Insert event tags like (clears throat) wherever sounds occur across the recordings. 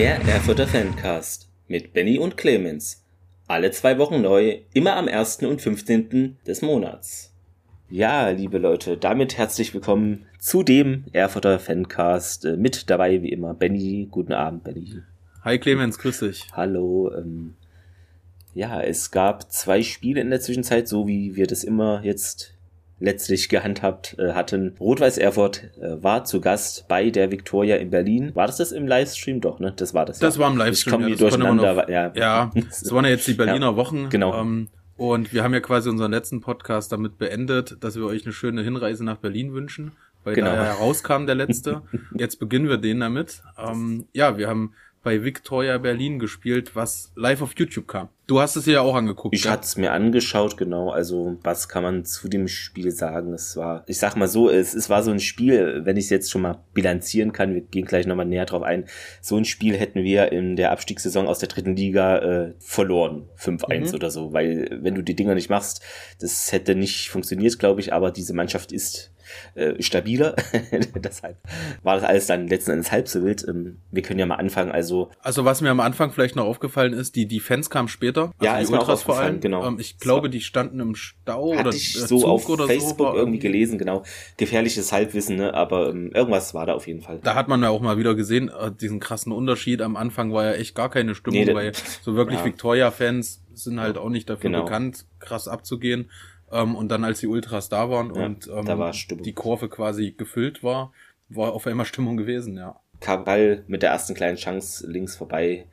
Der Erfurter Fancast mit Benny und Clemens. Alle zwei Wochen neu, immer am 1. und 15. des Monats. Ja, liebe Leute, damit herzlich willkommen zu dem Erfurter Fancast. Äh, Mit dabei wie immer Benny. Guten Abend, Benny. Hi Clemens, grüß dich. Hallo. Ähm, ja, es gab zwei Spiele in der Zwischenzeit, so wie wir das immer jetzt letztlich gehandhabt äh, hatten. Rot-Weiß Erfurt äh, war zu Gast bei der Viktoria in Berlin. War das das im Livestream? Doch, ne? Das war das. Das ja. war im Livestream. Ich komme ja, hier durcheinander. Noch, ja. ja, (laughs) das waren ja jetzt die Berliner Ja, Wochen. genau. Ähm, und wir haben ja quasi unseren letzten Podcast damit beendet, dass wir euch eine schöne Hinreise nach Berlin wünschen, weil Genau. da herauskam der letzte. (laughs) Jetzt beginnen wir den damit. Ähm, ja, wir haben bei Victoria Berlin gespielt, was live auf YouTube kam. Du hast es dir ja auch angeguckt. Ich ja? hatte es mir angeschaut, genau. Also, was kann man zu dem Spiel sagen? Es war, ich sag mal so, es, es war so ein Spiel, wenn ich es jetzt schon mal bilanzieren kann, wir gehen gleich nochmal näher drauf ein. So ein Spiel hätten wir in der Abstiegssaison aus der dritten Liga äh, verloren. 5-1 Mhm. oder so. Weil, wenn du die Dinger nicht machst, das hätte nicht funktioniert, glaube ich, aber diese Mannschaft ist äh, stabiler. (laughs) Deshalb war das alles dann letzten Endes halb so wild. Ähm, wir können ja mal anfangen. Also, Also was mir am Anfang vielleicht noch aufgefallen ist, die, die Fans kamen später. Also Ja, die ist Ultras vor allem. genau. Ähm, ich glaube, die standen im Stau Hatte oder ich so Zug auf oder Facebook so. war irgendwie gelesen, genau. Gefährliches Halbwissen, ne? aber ähm, irgendwas war da auf jeden Fall. Da hat man ja auch mal wieder gesehen, äh, diesen krassen Unterschied. Am Anfang war ja echt gar keine Stimmung, Nee, weil (laughs) so wirklich ja. Victoria-Fans sind halt auch nicht dafür Genau. bekannt, krass abzugehen. Ähm, und dann, als die Ultras da waren Ja, und ähm, da war die Kurve quasi gefüllt war, war auf einmal Stimmung gewesen, ja. Kabal mit der ersten kleinen Chance links vorbei,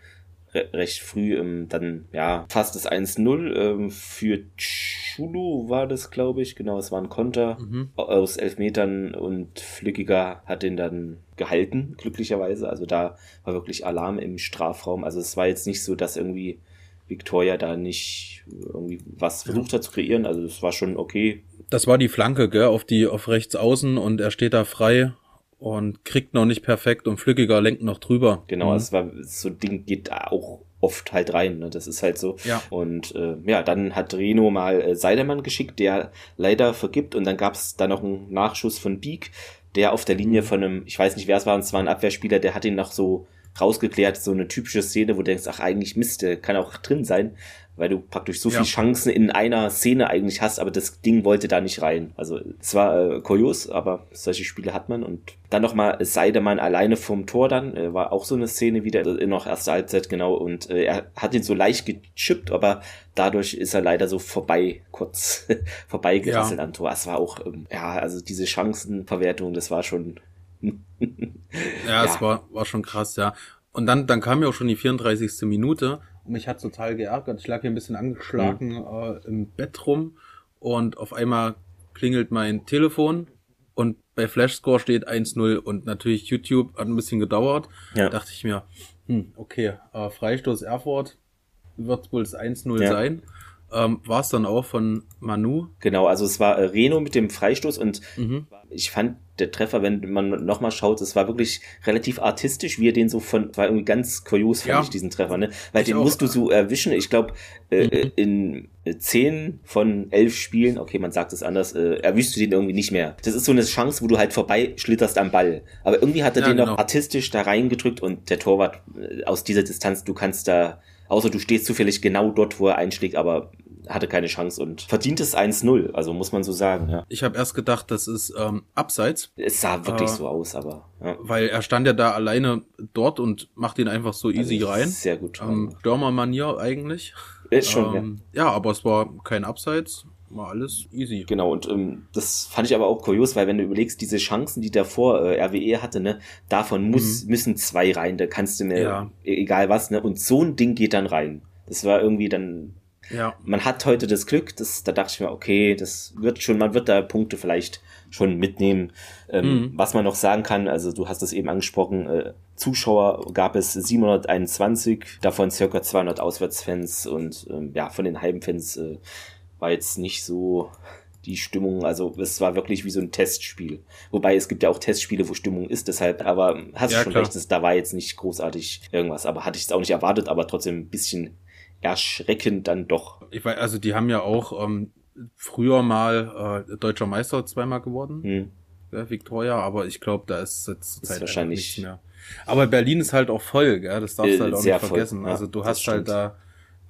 re recht früh, ähm, dann ja fast das 1-0 ähm, für Chulu war das, glaube ich. Genau, es war ein Konter Mhm. aus elf Metern und Flückiger hat den dann gehalten, glücklicherweise. Also da war wirklich Alarm im Strafraum. Also es war jetzt nicht so, dass irgendwie Victoria da nicht irgendwie was versucht hat zu kreieren. Also es war schon okay. Das war die Flanke, gell, auf die, auf rechts außen und er steht da frei und kriegt noch nicht perfekt und Flückiger lenkt noch drüber. Genau, Mhm. es war so ein Ding geht da auch oft halt rein, ne? Das ist halt so. Ja. Und äh, ja, dann hat Reno mal äh, Seidemann geschickt, der leider vergibt und dann gab es da noch einen Nachschuss von Beek, der auf der Linie Mhm. von einem, ich weiß nicht wer es war, und es war ein Abwehrspieler, der hat ihn noch so rausgeklärt, so eine typische Szene, wo du denkst, ach eigentlich Mist, der kann auch drin sein, weil du praktisch so Ja. viele Chancen in einer Szene eigentlich hast, aber das Ding wollte da nicht rein. Also es war äh, kurios, aber solche Spiele hat man und dann nochmal Seidemann alleine vom Tor dann, äh, war auch so eine Szene wieder, äh, noch erste Halbzeit genau und äh, er hat ihn so leicht gechippt, aber dadurch ist er leider so vorbei, kurz (laughs) vorbeigerasselt Ja. am Tor. Es war auch, ähm, ja, also diese Chancenverwertung, das war schon (laughs) Ja, es Ja. war, war schon krass, ja. Und dann, dann kam ja auch schon die 34. Minute und mich hat total geärgert. Ich lag hier ein bisschen angeschlagen Mhm. äh, im Bett rum und auf einmal klingelt mein Telefon und bei Flashscore steht 1-0 und natürlich YouTube hat ein bisschen gedauert. Ja. Da dachte ich mir, hm, okay, äh, Freistoß Erfurt wird wohl das 1-0 Ja. sein. Ähm, war es dann auch von Manu. Genau, also es war äh, Reno mit dem Freistoß und Mhm. ich fand der Treffer, wenn man nochmal schaut, es war wirklich relativ artistisch, wie er den so von, war irgendwie ganz kurios, fand Ja. ich, diesen Treffer, ne? Weil Ich den auch. musst du so erwischen. Ich glaube, äh, Mhm. äh, in äh, zehn von elf Spielen, okay, man sagt es anders, äh, erwischst du den irgendwie nicht mehr. Das ist so eine Chance, wo du halt vorbei schlitterst am Ball. Aber irgendwie hat er Ja, den genau. noch artistisch da reingedrückt und der Torwart äh, aus dieser Distanz, du kannst da, außer du stehst zufällig genau dort, wo er einschlägt, aber hatte keine Chance und verdient es 1-0, also muss man so sagen, ja. Ich habe erst gedacht, das ist ähm, abseits, Es sah wirklich Äh, so aus, aber ja. weil er stand ja da alleine dort und macht ihn einfach so easy Also, rein. Sehr gut. Ähm, Stürmermanier eigentlich. ist schon, ja. ähm, ja. aber es war kein Abseits, war alles easy. Genau, und ähm, das fand ich aber auch kurios, weil wenn du überlegst, diese Chancen, die davor äh, RWE hatte, ne, davon muss, müssen zwei rein, da kannst du mir, Mhm. Ja. e- egal was, ne, und so ein Ding geht dann rein. Das war irgendwie dann, Ja, man hat heute das Glück, das, da dachte ich mir, okay, das wird schon, man wird da Punkte vielleicht schon mitnehmen. Ähm, Mhm. Was man noch sagen kann, also du hast es eben angesprochen, äh, Zuschauer gab es 721, davon circa 200 Auswärtsfans und ähm, ja, von den Heimfans äh, war jetzt nicht so die Stimmung, also es war wirklich wie so ein Testspiel. Wobei es gibt ja auch Testspiele, wo Stimmung ist, deshalb, aber hast du Ja, schon klar. recht, das, da war jetzt nicht großartig irgendwas, aber hatte ich es auch nicht erwartet, aber trotzdem ein bisschen erschreckend dann doch. ich weiß, also die haben ja auch ähm, früher mal äh, deutscher Meister zweimal geworden, Hm. ja, Victoria, aber ich glaube, da ist jetzt zur Zeit wahrscheinlich- nichts mehr. Aber Berlin ist halt auch voll, gell? das darfst du Äh, halt auch nicht voll, vergessen. ja, also du hast halt stimmt. da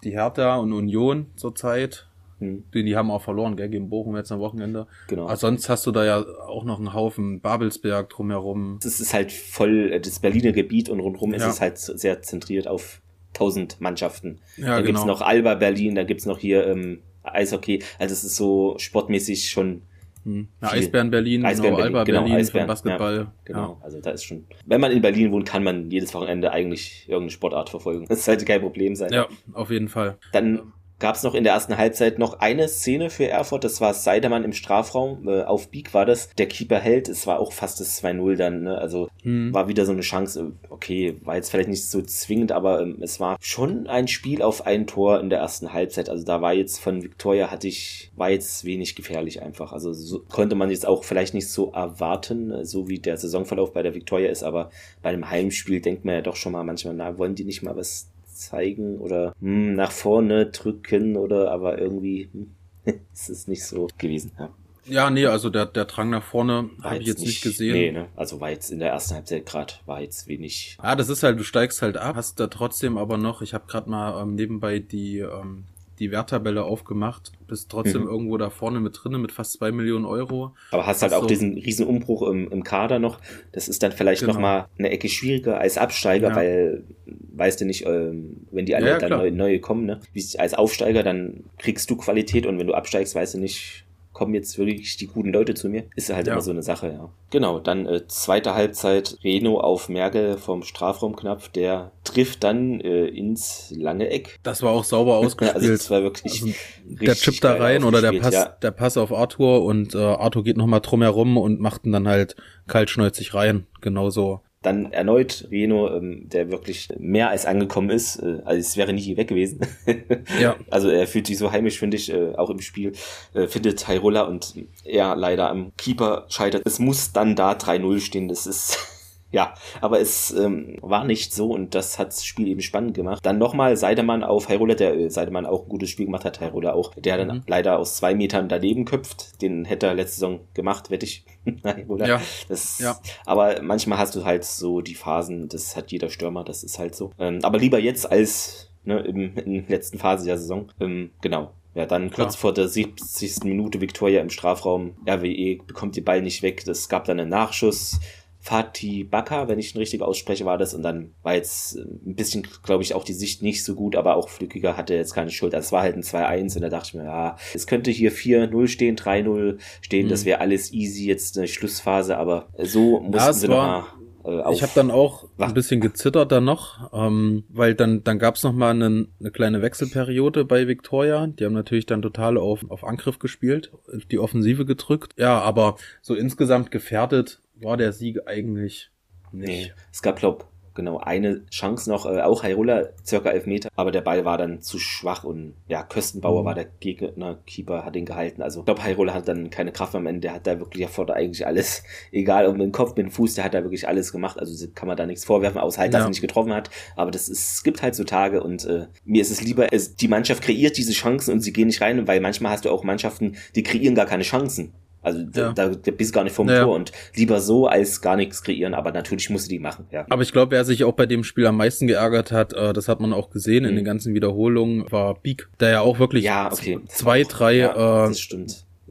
die Hertha und Union zurzeit. Hm. Die, die haben auch verloren, gell, gegen Bochum jetzt am Wochenende. Genau. Aber sonst hast du da ja auch noch einen Haufen Babelsberg drumherum. Es ist halt voll äh, das Berliner Gebiet und rundherum ist Ja. es halt sehr zentriert auf 1000 Mannschaften. Ja, da gibt's genau. noch Alba Berlin, da gibt's noch hier ähm, Eishockey. Also es ist so sportmäßig schon Hm. Ja. Eisbären Berlin, Eisbären genau, Alba genau, Berlin Eisbären, Basketball. Ja, genau, also da ist schon. Wenn man in Berlin wohnt, kann man jedes Wochenende eigentlich irgendeine Sportart verfolgen. Das sollte kein Problem sein. Ja. ja, auf jeden Fall. Dann gab's noch in der ersten Halbzeit noch eine Szene für Erfurt. Das war Seidemann im Strafraum. Äh, auf Beak war das. Der Keeper hält. Es war auch fast das 2-0 dann. Ne? Also Hm. war wieder so eine Chance. äh, Okay, war jetzt vielleicht nicht so zwingend, aber ähm, es war schon ein Spiel auf ein Tor in der ersten Halbzeit. Also da war jetzt von Victoria hatte ich, war jetzt wenig gefährlich einfach. Also so konnte man jetzt auch vielleicht nicht so erwarten, äh, so wie der Saisonverlauf bei der Victoria ist, aber bei einem Heimspiel denkt man ja doch schon mal manchmal, na, wollen die nicht mal was zeigen oder hm, nach vorne drücken oder aber irgendwie hm, (laughs) ist es nicht so gewesen. Ja. Ja, nee, also der, der Drang nach vorne habe ich jetzt nicht gesehen. Nee, ne? Also war jetzt in der ersten Halbzeit gerade, war jetzt wenig. Ah, das ist halt, du steigst halt ab, hast da trotzdem aber noch, ich habe gerade mal ähm, nebenbei die, ähm, die Werttabelle aufgemacht, bist trotzdem Mhm. irgendwo da vorne mit drinne mit fast zwei Millionen Euro. Aber hast halt Ach auch so. diesen riesen Umbruch im, im Kader noch. Das ist dann vielleicht Genau. noch mal eine Ecke schwieriger als Absteiger, Ja. weil weißt du nicht, ähm, wenn die alle Ja, dann klar. neue, neue kommen, ne? Wie, als Aufsteiger, dann kriegst du Qualität und wenn du absteigst, weißt du nicht, kommen jetzt wirklich die guten Leute zu mir. Ist halt Ja. immer so eine Sache, ja. Genau, dann äh, zweite Halbzeit Reno auf Merkel vom Strafraumknapf, der trifft dann äh, ins lange Eck. Das war auch sauber ausgespielt. Also das war wirklich Also, der richtig Chip da rein oder der Pass, ja. der Pass auf Arthur und äh, Arthur geht nochmal drum herum und macht ihn dann halt kaltschnäuzig rein. Genauso. Dann erneut Reno, ähm, der wirklich mehr als angekommen ist. Äh, also es wäre nie weg gewesen. (laughs) Ja. Also er fühlt sich so heimisch, finde ich, äh, auch im Spiel. Äh, findet Tyrola und er leider am Keeper scheitert. Es muss dann da 3-0 stehen. Das ist... Ja, aber es ähm, war nicht so und das hat das Spiel eben spannend gemacht. Dann nochmal Seidemann auf Heirola, der äh, Seidemann auch ein gutes Spiel gemacht hat, Heirola auch, der dann Mhm. leider aus zwei Metern daneben köpft. Den hätte er letzte Saison gemacht, wette ich. (laughs) Heirola. Ja. Das, Ja. Aber manchmal hast du halt so die Phasen, das hat jeder Stürmer, das ist halt so. Ähm, aber lieber jetzt als ne, im, in der letzten Phase der Saison. Ähm, genau. Ja, dann Klar. kurz vor der 70. Minute Victoria im Strafraum. RWE bekommt den Ball nicht weg. Es gab dann einen Nachschuss. Fatih Baka, wenn ich ihn richtig ausspreche, war das. Und dann war jetzt äh, ein bisschen, glaube ich, auch die Sicht nicht so gut, aber auch Flückiger hatte jetzt keine Schuld. Also es war halt ein 2-1 und da dachte ich mir, ja, es könnte hier 4-0 stehen, 3-0 stehen, das Mhm. wäre alles easy jetzt eine Schlussphase, aber so mussten Ja, es sie war- nochmal äh. Ich habe dann auch ein bisschen gezittert dann noch, ähm, weil dann dann gab's noch mal eine, eine kleine Wechselperiode bei Victoria. Die haben natürlich dann total auf auf Angriff gespielt, die Offensive gedrückt. Ja, aber so insgesamt gefährdet war der Sieg eigentlich nicht. Nee, es gab, glaub, genau eine Chance noch, äh, auch Hairola, circa elf Meter, aber der Ball war dann zu schwach und ja, Köstenbauer Mhm. war der Gegner, Keeper hat ihn gehalten. Also ich glaube, Hairola hat dann keine Kraft mehr am Ende, der hat da wirklich vorne eigentlich alles, (laughs) egal ob mit dem Kopf, mit dem Fuß, der hat da wirklich alles gemacht. Also kann man da nichts vorwerfen, außer halt, dass Ja. er nicht getroffen hat. Aber das ist, es gibt halt so Tage und äh, mir ist es lieber, es, die Mannschaft kreiert diese Chancen und sie gehen nicht rein, weil manchmal hast du auch Mannschaften, die kreieren gar keine Chancen. Also Ja. da, da bist gar nicht vom Ja. Tor und lieber so als gar nichts kreieren, aber natürlich musst du die machen, ja. Aber ich glaube, wer sich auch bei dem Spiel am meisten geärgert hat, äh, das hat man auch gesehen in Mhm. den ganzen Wiederholungen, war Beak, der ja auch wirklich Ja, okay. zwei, drei Ja, äh.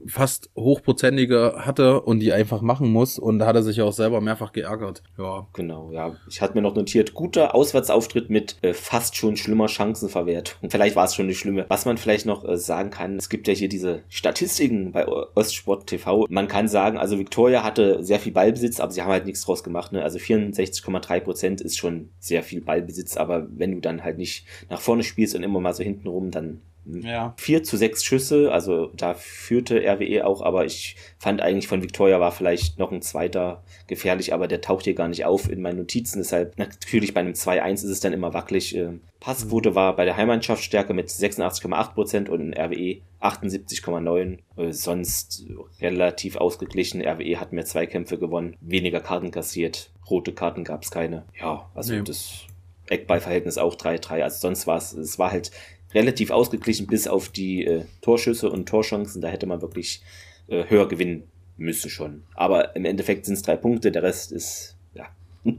Fast hochprozentige hatte und die einfach machen muss. Und da hat er sich auch selber mehrfach geärgert. Ja. Genau, ja. Ich hatte mir noch notiert, guter Auswärtsauftritt mit äh, fast schon schlimmer Chancenverwertung. (laughs) Vielleicht war es schon eine schlimme. Was man vielleicht noch äh, sagen kann, es gibt ja hier diese Statistiken bei Ostsport TV. Man kann sagen, also Victoria hatte sehr viel Ballbesitz, aber sie haben halt nichts draus gemacht. Ne? Also 64,3 Prozent ist schon sehr viel Ballbesitz, aber wenn du dann halt nicht nach vorne spielst und immer mal so hinten rum, dann Ja. 4 zu 6 Schüsse, also da führte RWE auch, aber ich fand eigentlich von Victoria war vielleicht noch ein zweiter gefährlich, aber der taucht hier gar nicht auf in meinen Notizen. Deshalb natürlich bei einem 2-1 ist es dann immer wackelig. Ähm, Passquote war bei der Heimmannschaft stärker mit 86,8 Prozent und in RWE 78,9%. Äh, sonst relativ ausgeglichen. RWE hat mehr Zweikämpfe gewonnen, weniger Karten kassiert, rote Karten gab es keine. Ja, also Nee. das Eckballverhältnis auch 3-3. Also sonst war es, es war halt relativ ausgeglichen bis auf die äh, Torschüsse und Torchancen. Da hätte man wirklich äh, höher gewinnen müssen schon. Aber im Endeffekt sind es drei Punkte, der Rest ist, ja. (laughs)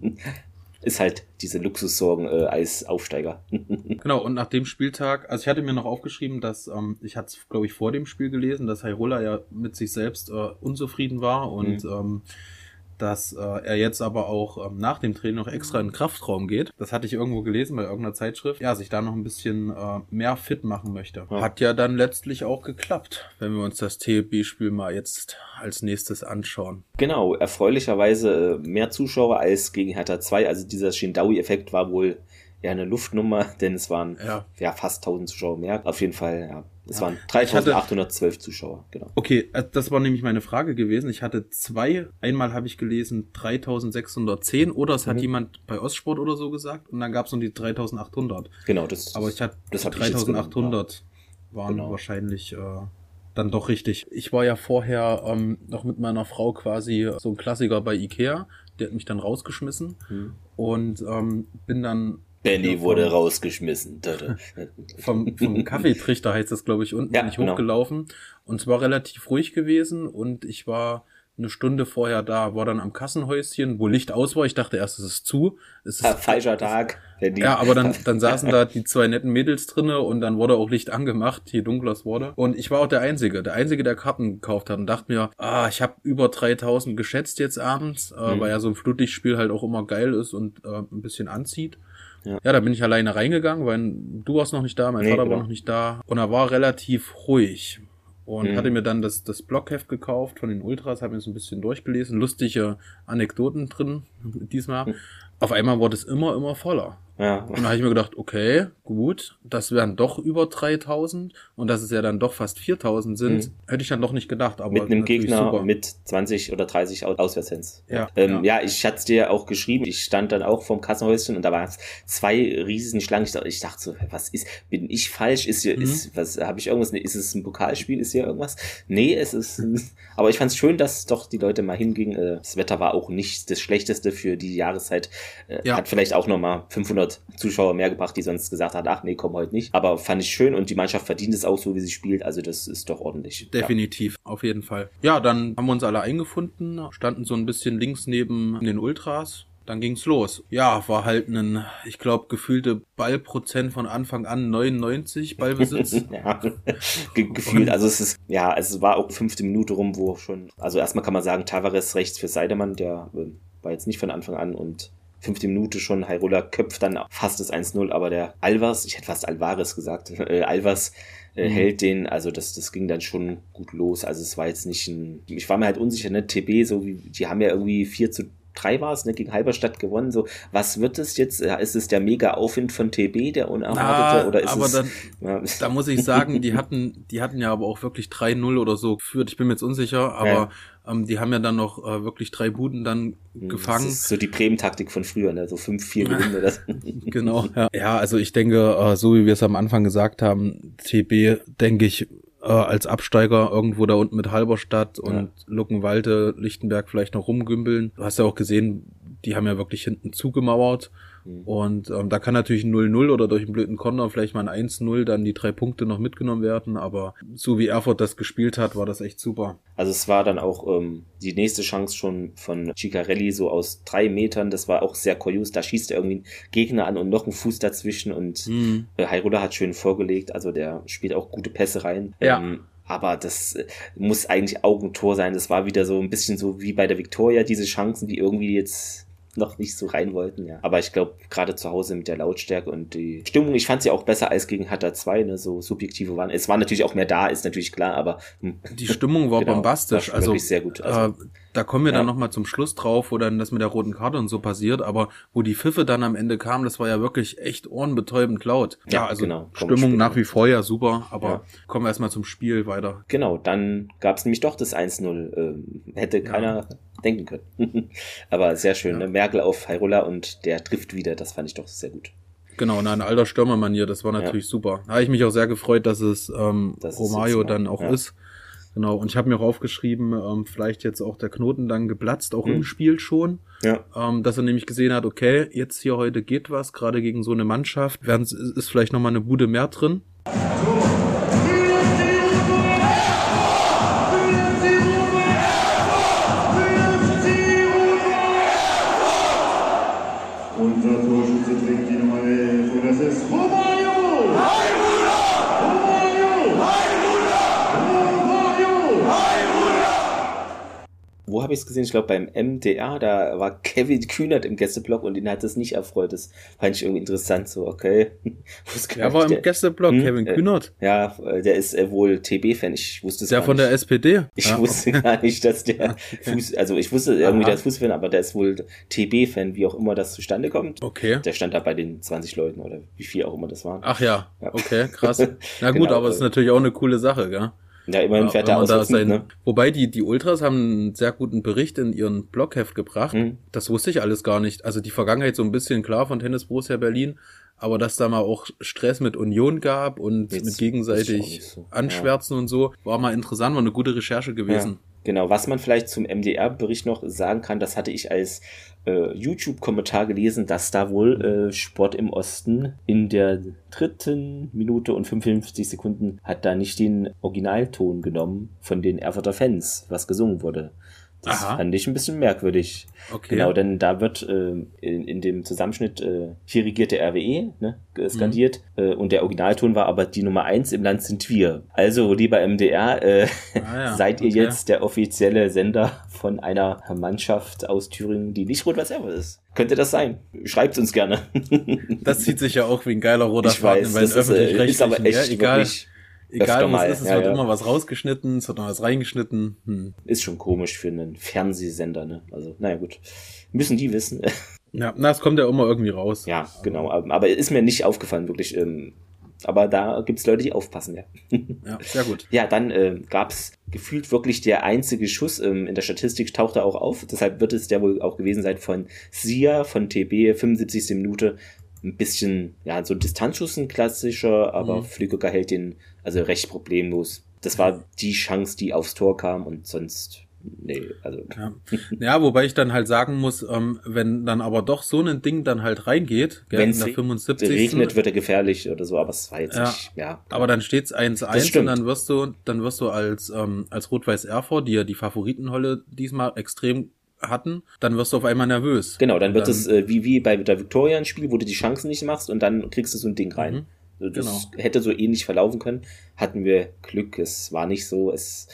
ist halt diese Luxussorgen äh, als Aufsteiger. (laughs) genau, und nach dem Spieltag, also ich hatte mir noch aufgeschrieben, dass, ähm, ich hatte es, glaube ich, vor dem Spiel gelesen, dass Hairola ja mit sich selbst äh, unzufrieden war und mhm. ähm, dass äh, er jetzt aber auch ähm, nach dem Training noch extra in den Kraftraum geht. Das hatte ich irgendwo gelesen bei irgendeiner Zeitschrift. Ja, sich da noch ein bisschen äh, mehr fit machen möchte. Ja. Hat ja dann letztlich auch geklappt, wenn wir uns das TB-Spiel mal jetzt als nächstes anschauen. Genau, erfreulicherweise äh, mehr Zuschauer als gegen Hertha 2. Also dieser Shindawi-Effekt war wohl ja eine Luftnummer, (laughs) denn es waren ja. ja fast 1000 Zuschauer mehr. Auf jeden Fall, ja. Es ja. waren 3812 hatte, Zuschauer, genau. Okay, äh, das war nämlich meine Frage gewesen. Ich hatte zwei, einmal habe ich gelesen 3610 oder es mhm. hat jemand bei Ostsport oder so gesagt und dann gab es noch die 3800. Genau, das Aber ich hatte das 3800 ich waren genau. wahrscheinlich äh, dann doch richtig. Ich war ja vorher ähm, noch mit meiner Frau quasi so ein Klassiker bei Ikea. Der hat mich dann rausgeschmissen mhm. und ähm, bin dann Benny ja, wurde rausgeschmissen. (laughs) vom, vom Kaffeetrichter heißt das, glaube ich, unten ja, bin ich genau. hochgelaufen. Und es war relativ ruhig gewesen und ich war eine Stunde vorher da, war dann am Kassenhäuschen, wo Licht aus war. Ich dachte erst, es ist zu. Es ist ja, falscher Tag. Ja, aber dann, (laughs) dann saßen da die zwei netten Mädels drinne und dann wurde auch Licht angemacht, je dunkler es wurde. Und ich war auch der Einzige, der Einzige, der Karten gekauft hat und dachte mir, ah, ich habe über 3000 geschätzt jetzt abends, äh, mhm. weil ja so ein Flutlichtspiel halt auch immer geil ist und äh, ein bisschen anzieht. Ja. ja, da bin ich alleine reingegangen, weil du warst noch nicht da, mein nee, Vater genau. war noch nicht da. Und er war relativ ruhig. Und mhm. hatte mir dann das, das Blockheft gekauft von den Ultras, habe mir so ein bisschen durchgelesen, lustige Anekdoten drin diesmal. Mhm. Auf einmal wurde es immer, immer voller. Ja. Und da habe ich mir gedacht, okay, gut, das wären doch über 3000 und dass es ja dann doch fast 4000 sind, mhm. hätte ich dann doch nicht gedacht. Aber mit einem Gegner super. mit 20 oder 30 Auswärtsfans. Ja, ähm, ja. ja, ich hatte es dir auch geschrieben. Ich stand dann auch vorm Kassenhäuschen und da waren zwei riesen Schlangen. Ich dachte, ich dachte so, was ist, bin ich falsch? Ist hier, mhm. ist, was, habe ich irgendwas, ist es ein Pokalspiel? Ist hier irgendwas? Nee, es ist, (laughs) aber ich fand es schön, dass doch die Leute mal hingingen. Äh, das Wetter war auch nicht das Schlechteste für die Jahreszeit. Äh, ja. Hat vielleicht auch nochmal 500 500 Zuschauer mehr gebracht, die sonst gesagt hat, ach nee, komm heute nicht. Aber fand ich schön und die Mannschaft verdient es auch so, wie sie spielt. Also das ist doch ordentlich. Definitiv, ja. auf jeden Fall. Ja, dann haben wir uns alle eingefunden, standen so ein bisschen links neben den Ultras dann ging's los. Ja, war halt ein, ich glaube, gefühlte Ballprozent von Anfang an 99 Ballbesitz. (laughs) ja, Ge gefühlt. Also es ist, ja, es war auch fünfte Minute rum, wo schon, also erstmal kann man sagen, Tavares rechts für Seidemann, der äh, war jetzt nicht von Anfang an und fünfte Minute schon, Hairola köpft dann fast das 1-0, aber der Alvas, ich hätte fast Alvarez gesagt, (laughs) äh, Alvas äh, mhm. hält den, also das, das ging dann schon gut los. Also es war jetzt nicht ein, ich war mir halt unsicher, ne, TB, so wie, die haben ja irgendwie 4 zu 3 war es, ne, gegen Halberstadt gewonnen. So, was wird es jetzt? Ist es der mega Aufwind von TB, der unerwartete? Na, oder ist aber es, dann, ja. da muss ich sagen, die hatten, die hatten ja aber auch wirklich 3-0 oder so geführt. Ich bin mir jetzt unsicher, aber ja. Ähm, die haben ja dann noch äh, wirklich drei Buden dann mhm, gefangen. So die Bremen-Taktik von früher, ne? so 5-4 gewinnen das. genau, ja. ja, also ich denke, äh, so wie wir es am Anfang gesagt haben, TB, denke ich, äh, als Absteiger irgendwo da unten mit Halberstadt und ja. Luckenwalde, Lichtenberg vielleicht noch rumgümbeln. Du hast ja auch gesehen, die haben ja wirklich hinten zugemauert. Mhm. Und ähm, da kann natürlich ein 0-0 oder durch einen blöden Konter vielleicht mal ein 1-0 dann die drei Punkte noch mitgenommen werden. Aber so wie Erfurt das gespielt hat, war das echt super. Also es war dann auch ähm, die nächste Chance schon von Ciccarelli so aus drei Metern. Das war auch sehr kurios. Da schießt er irgendwie einen Gegner an und noch einen Fuß dazwischen. Und mhm. Äh, Hairola hat schön vorgelegt. Also der spielt auch gute Pässe rein. Ja. Ähm, aber das äh, muss eigentlich Augentor sein. Das war wieder so ein bisschen so wie bei der Victoria, diese Chancen, die irgendwie jetzt noch nicht so rein wollten, ja. Aber ich glaube, gerade zu Hause mit der Lautstärke und die Stimmung, ich fand sie auch besser als gegen Hatter 2, ne, so subjektive waren. Es war natürlich auch mehr da, ist natürlich klar, aber. Hm. Die Stimmung war (laughs) genau, bombastisch, war also. sehr gut. Also, äh, da kommen wir ja. dann nochmal zum Schluss drauf, wo dann das mit der roten Karte und so passiert, aber wo die Pfiffe dann am Ende kamen, das war ja wirklich echt ohrenbetäubend laut. Ja, ja also genau. Stimmung nach wie vor ja super, aber ja. kommen wir erstmal zum Spiel weiter. Genau, dann gab es nämlich doch das 1-0. Ähm, hätte keiner denken können. (laughs) aber sehr schön, ne? Merkel auf Hairola und der trifft wieder, das fand ich doch sehr gut. Genau, in alter Stürmermanier, das war natürlich super. Da habe ich mich auch sehr gefreut, dass es ähm, das Romario dann auch ist. Genau, und ich habe mir auch aufgeschrieben, ähm, vielleicht jetzt auch der Knoten dann geplatzt, auch mhm. im Spiel schon. Ja. Ähm, dass er nämlich gesehen hat, okay, jetzt hier heute geht was, gerade gegen so eine Mannschaft. Werden, ist vielleicht nochmal eine Bude mehr drin. Habe ich es gesehen? Ich glaube beim MDR, da war Kevin Kühnert im Gästeblock und ihn hat das nicht erfreut. Das fand ich irgendwie interessant, so, okay. (laughs) Ja, war im Gästeblock, hm? Kevin Kühnert. Äh, ja, der ist äh, wohl TB-Fan, ich wusste es Der von nicht. der SPD? (laughs) Ich ja. wusste gar nicht, dass der (laughs) Fuß, also ich wusste irgendwie, der ist Fußballfan, aber der ist wohl TB-Fan, wie auch immer das zustande kommt. Okay. Der stand da bei den 20 Leuten oder wie viel auch immer das waren. Ach ja, ja. okay, krass. Na gut, genau, aber es ist natürlich auch eine coole Sache, gell? Ja, immerhin fährt er aus. Ne? Wobei die, die Ultras haben einen sehr guten Bericht in ihren Blogheft gebracht. Mhm. Das wusste ich alles gar nicht. Also die Vergangenheit so ein bisschen klar von Tennis Borussia Berlin, aber dass da mal auch Stress mit Union gab und Jetzt mit gegenseitig so. Anschwärzen ja. und so, war mal interessant, war eine gute Recherche gewesen. Ja. Genau, was man vielleicht zum MDR-Bericht noch sagen kann, das hatte ich als äh, YouTube-Kommentar gelesen, dass da wohl äh, Sport im Osten in der dritten Minute und 55 Sekunden hat da nicht den Originalton genommen von den Erfurter Fans, was gesungen wurde. Das Aha. fand ich ein bisschen merkwürdig. Okay. Genau, denn da wird äh, in, in dem Zusammenschnitt äh, hier regiert der RWE ne, skandiert mhm. äh, und der Originalton war aber die Nummer eins im Land sind wir. Also, lieber MDR, äh, ah, (laughs) ja. seid ihr okay. jetzt der offizielle Sender von einer Mannschaft aus Thüringen, die nicht Rot-Weiß ist? Könnte das sein? Schreibt uns gerne. das zieht sich ja auch wie ein geiler roter Faden das ist, äh, ist aber echt ja, egal. Wirklich Egal was ist, es ja, wird ja. immer was rausgeschnitten, es wird noch was reingeschnitten. Hm. Ist schon komisch für einen Fernsehsender, ne? Also, naja, gut. Müssen die wissen. (laughs) ja, na, es kommt ja immer irgendwie raus. Ja, genau. Aber ist mir nicht aufgefallen, wirklich. Ähm, aber da gibt's Leute, die aufpassen, ja. (laughs) ja, sehr gut. Ja, dann äh, gab gefühlt wirklich der einzige Schuss. Ähm, in der Statistik taucht er auch auf. Deshalb wird es der wohl auch gewesen sein von Sia, von TB, 75. Minute ein bisschen, ja, so ein Distanzschuss, ein klassischer, aber mhm. Flügger hält den also recht problemlos. Das war die Chance, die aufs Tor kam und sonst nee, also. Ja. ja, wobei ich dann halt sagen muss, ähm, wenn dann aber doch so ein Ding dann halt reingeht, wenn es 75. regnet, wird er gefährlich oder so, aber es war jetzt ja, nicht, ja. Aber dann steht's 1-1 und dann wirst du, dann wirst du als, ähm, als Rot-Weiß Erfurt, die ja die Favoritenholle diesmal extrem hatten, dann wirst du auf einmal nervös. Genau, dann wird dann, es äh, wie, wie bei der Victoria-Spiel, wo du die Chancen nicht machst und dann kriegst du so ein Ding rein. Mhm. Das genau. hätte so ähnlich verlaufen können. Hatten wir Glück, es war nicht so. Es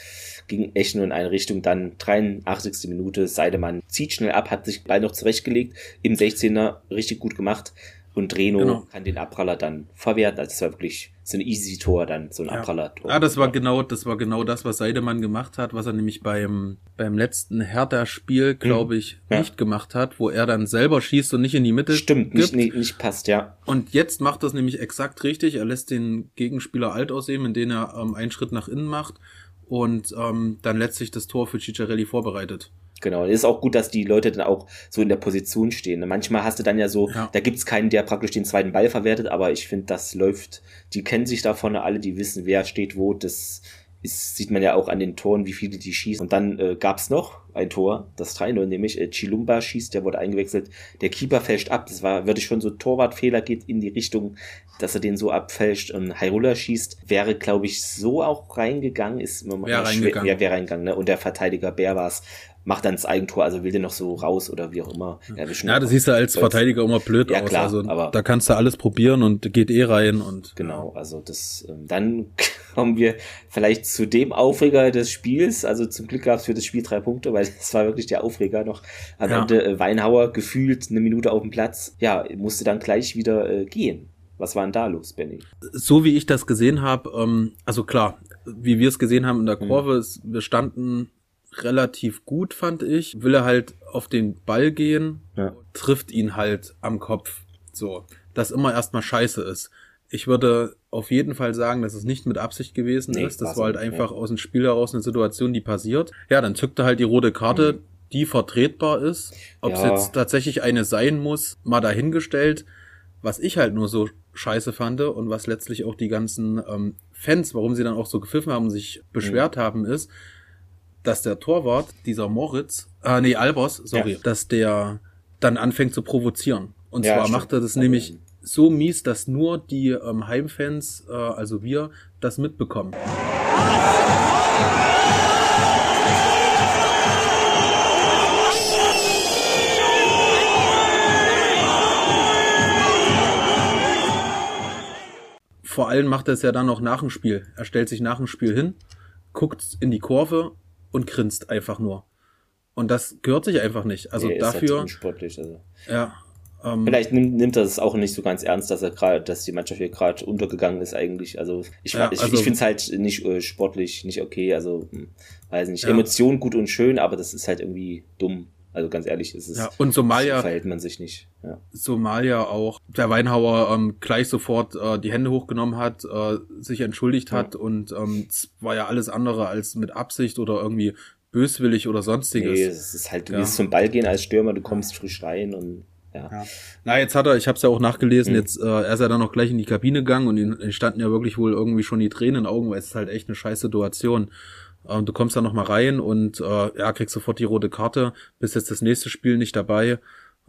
ging echt nur in eine Richtung. Dann 83. Minute, Seidemann zieht schnell ab, hat sich gleich noch zurechtgelegt, im 16er richtig gut gemacht. Und Reno genau. kann den Abpraller dann verwerten. Also es war wirklich so ein Easy-Tor dann, so ein ja. Abpraller-Tor. Ah, das war genau, das war genau das, was Seidemann gemacht hat, was er nämlich beim, beim letzten Hertha-Spiel, glaube mhm. ich, ja. nicht gemacht hat, wo er dann selber schießt und nicht in die Mitte Stimmt, gibt. Nicht, nicht, nicht passt, ja. Und jetzt macht das nämlich exakt richtig. Er lässt den Gegenspieler alt aussehen, indem er ähm, einen Schritt nach innen macht und ähm, dann letztlich das Tor für Ciccarelli vorbereitet. Genau, ist auch gut, dass die Leute dann auch so in der Position stehen. Manchmal hast du dann ja so, ja. da gibt's keinen, der praktisch den zweiten Ball verwertet, aber ich finde, das läuft, die kennen sich da vorne alle, die wissen, wer steht wo, das ist, sieht man ja auch an den Toren, wie viele die schießen. Und dann äh, gab's noch ein Tor, das 3-0, nämlich äh, Chilumba schießt, der wurde eingewechselt, der Keeper fälscht ab, das war, würde ich schon so Torwartfehler geht in die Richtung, dass er den so abfälscht und Hyrule schießt, wäre, glaube ich, so auch reingegangen, ist immer ja, reingegangen. Ja, wäre reingegangen, ne? Und der Verteidiger Bär war's macht dann das Eigentor, also will den noch so raus oder wie auch immer erwischen. Ja, das siehst du als Verteidiger immer blöd ja, aus. Klar, also aber da kannst du alles probieren und geht eh rein und. Genau, also das, ähm, dann (laughs) kommen wir vielleicht zu dem Aufreger des Spiels. Also zum Glück gab es für das Spiel drei Punkte, weil (laughs) das war wirklich der Aufreger noch. Am ja. Ende äh, Weinhauer gefühlt eine Minute auf dem Platz. Ja, musste dann gleich wieder äh, gehen. Was war denn da los, Benny? So wie ich das gesehen habe, ähm, also klar, wie wir es gesehen haben in der mhm. Kurve, mhm. wir standen relativ gut, fand ich. Will er halt auf den Ball gehen, ja. trifft ihn halt am Kopf. So, das immer erstmal scheiße ist. Ich würde auf jeden Fall sagen, dass es nicht mit Absicht gewesen nee, ist. Das war halt einfach ja. aus dem Spiel heraus eine Situation, die passiert. Ja, dann zückt er halt die rote Karte, mhm. die vertretbar ist. Ob es ja. jetzt tatsächlich eine sein muss, mal dahingestellt. Was ich halt nur so scheiße fand und was letztlich auch die ganzen ähm, Fans, warum sie dann auch so gepfiffen haben und sich beschwert mhm. haben, ist, dass der Torwart, dieser Moritz, äh, nee, Albers, sorry, ja. dass der dann anfängt zu provozieren. Und ja, zwar stimmt. macht er das nämlich so mies, dass nur die ähm, Heimfans, äh, also wir, das mitbekommen. Vor allem macht er es ja dann noch nach dem Spiel. Er stellt sich nach dem Spiel hin, guckt in die Kurve und grinst einfach nur. Und das gehört sich einfach nicht. Also nee, dafür. Halt unsportlich, also. Ja, ähm, Vielleicht nimmt, nimmt er es auch nicht so ganz ernst, dass er gerade, dass die Mannschaft hier gerade untergegangen ist eigentlich. Also ich, ja, ich, also, ich finde es halt nicht äh, sportlich, nicht okay. Also hm, weiß nicht. Ja. Emotionen gut und schön, aber das ist halt irgendwie dumm. Also ganz ehrlich, es ist ja, und Somalia so verhält man sich nicht. Ja. Somalia auch. Der Weinhauer ähm, gleich sofort äh, die Hände hochgenommen hat, äh, sich entschuldigt ja. hat und ähm, es war ja alles andere als mit Absicht oder irgendwie böswillig oder sonstiges. Nee, es ist halt, du ja. willst zum Ball gehen als Stürmer, du kommst frisch rein und ja. ja. Na, jetzt hat er, ich habe es ja auch nachgelesen, mhm. jetzt äh, er ist ja dann noch gleich in die Kabine gegangen und ihm standen ja wirklich wohl irgendwie schon die Tränen in den Augen, weil es ist halt echt eine scheiß Situation. Ähm, du kommst da noch mal rein und äh, ja, kriegst sofort die rote Karte, bist jetzt das nächste Spiel nicht dabei.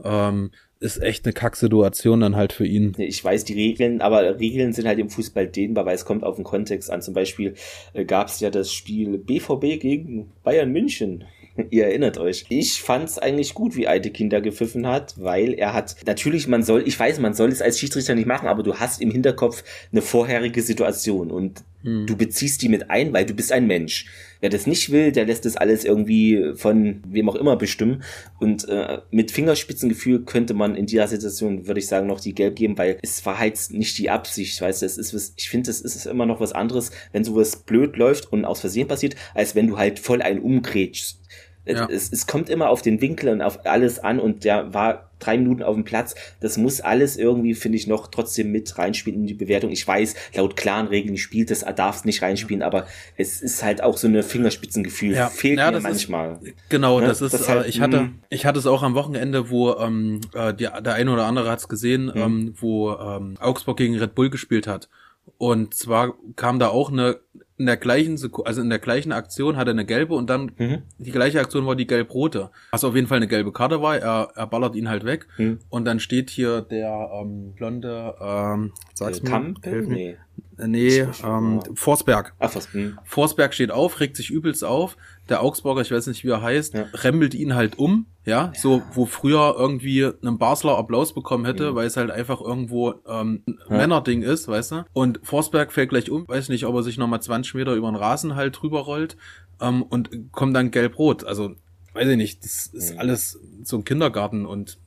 Ähm, ist echt eine Kacksituation dann halt für ihn. Ich weiß die Regeln, aber Regeln sind halt im Fußball dehnbar, weil es kommt auf den Kontext an. Zum Beispiel äh, gab es ja das Spiel BVB gegen Bayern München. (laughs) Ihr erinnert euch. Ich fand es eigentlich gut, wie Aite Kinder gepfiffen hat, weil er hat, natürlich, man soll, ich weiß, man soll es als Schiedsrichter nicht machen, aber du hast im Hinterkopf eine vorherige Situation und hm. du beziehst die mit ein, weil du bist ein Mensch. Wer das nicht will, der lässt das alles irgendwie von wem auch immer bestimmen. Und äh, mit Fingerspitzengefühl könnte man in dieser Situation, würde ich sagen, noch die Gelb geben, weil es war halt nicht die Absicht, weißt du, es ist was, ich finde, es ist immer noch was anderes, wenn sowas blöd läuft und aus Versehen passiert, als wenn du halt voll einen umgrätschst. Ja. Es, es kommt immer auf den Winkel und auf alles an und der war drei Minuten auf dem Platz. Das muss alles irgendwie, finde ich, noch trotzdem mit reinspielen in die Bewertung. Ich weiß, laut klaren Regeln spielt es, darf es nicht reinspielen, aber es ist halt auch so eine Fingerspitzengefühl. Ja. Fehlt ja, mir manchmal. Ist, genau, das ist, das halt, ich hatte, mm. ich hatte es auch am Wochenende, wo ähm, äh, die, der eine oder andere hat es gesehen, mhm. ähm, wo ähm, Augsburg gegen Red Bull gespielt hat. Und zwar kam da auch eine in der gleichen Sekunde, also in der gleichen Aktion hat er eine gelbe und dann mhm. die gleiche Aktion war die gelb-rote. Was auf jeden Fall eine gelbe Karte war, er, er ballert ihn halt weg mhm. und dann steht hier der ähm, blonde, ähm, sag's mir, Kampel? Nee. Nee, ähm, Forsberg. Ach, was, hm. Forsberg steht auf, regt sich übelst auf. Der Augsburger, ich weiß nicht, wie er heißt, ja. remmelt ihn halt um, ja, ja, so wo früher irgendwie ein Basler Applaus bekommen hätte, mhm. weil es halt einfach irgendwo ähm, ein ja. Männerding ist, weißt du. Und Forsberg fällt gleich um, weiß nicht, ob er sich nochmal 20 Meter über den Rasen halt drüber rollt ähm, und kommt dann gelb-rot. Also, weiß ich nicht, das ist mhm. alles so ein Kindergarten und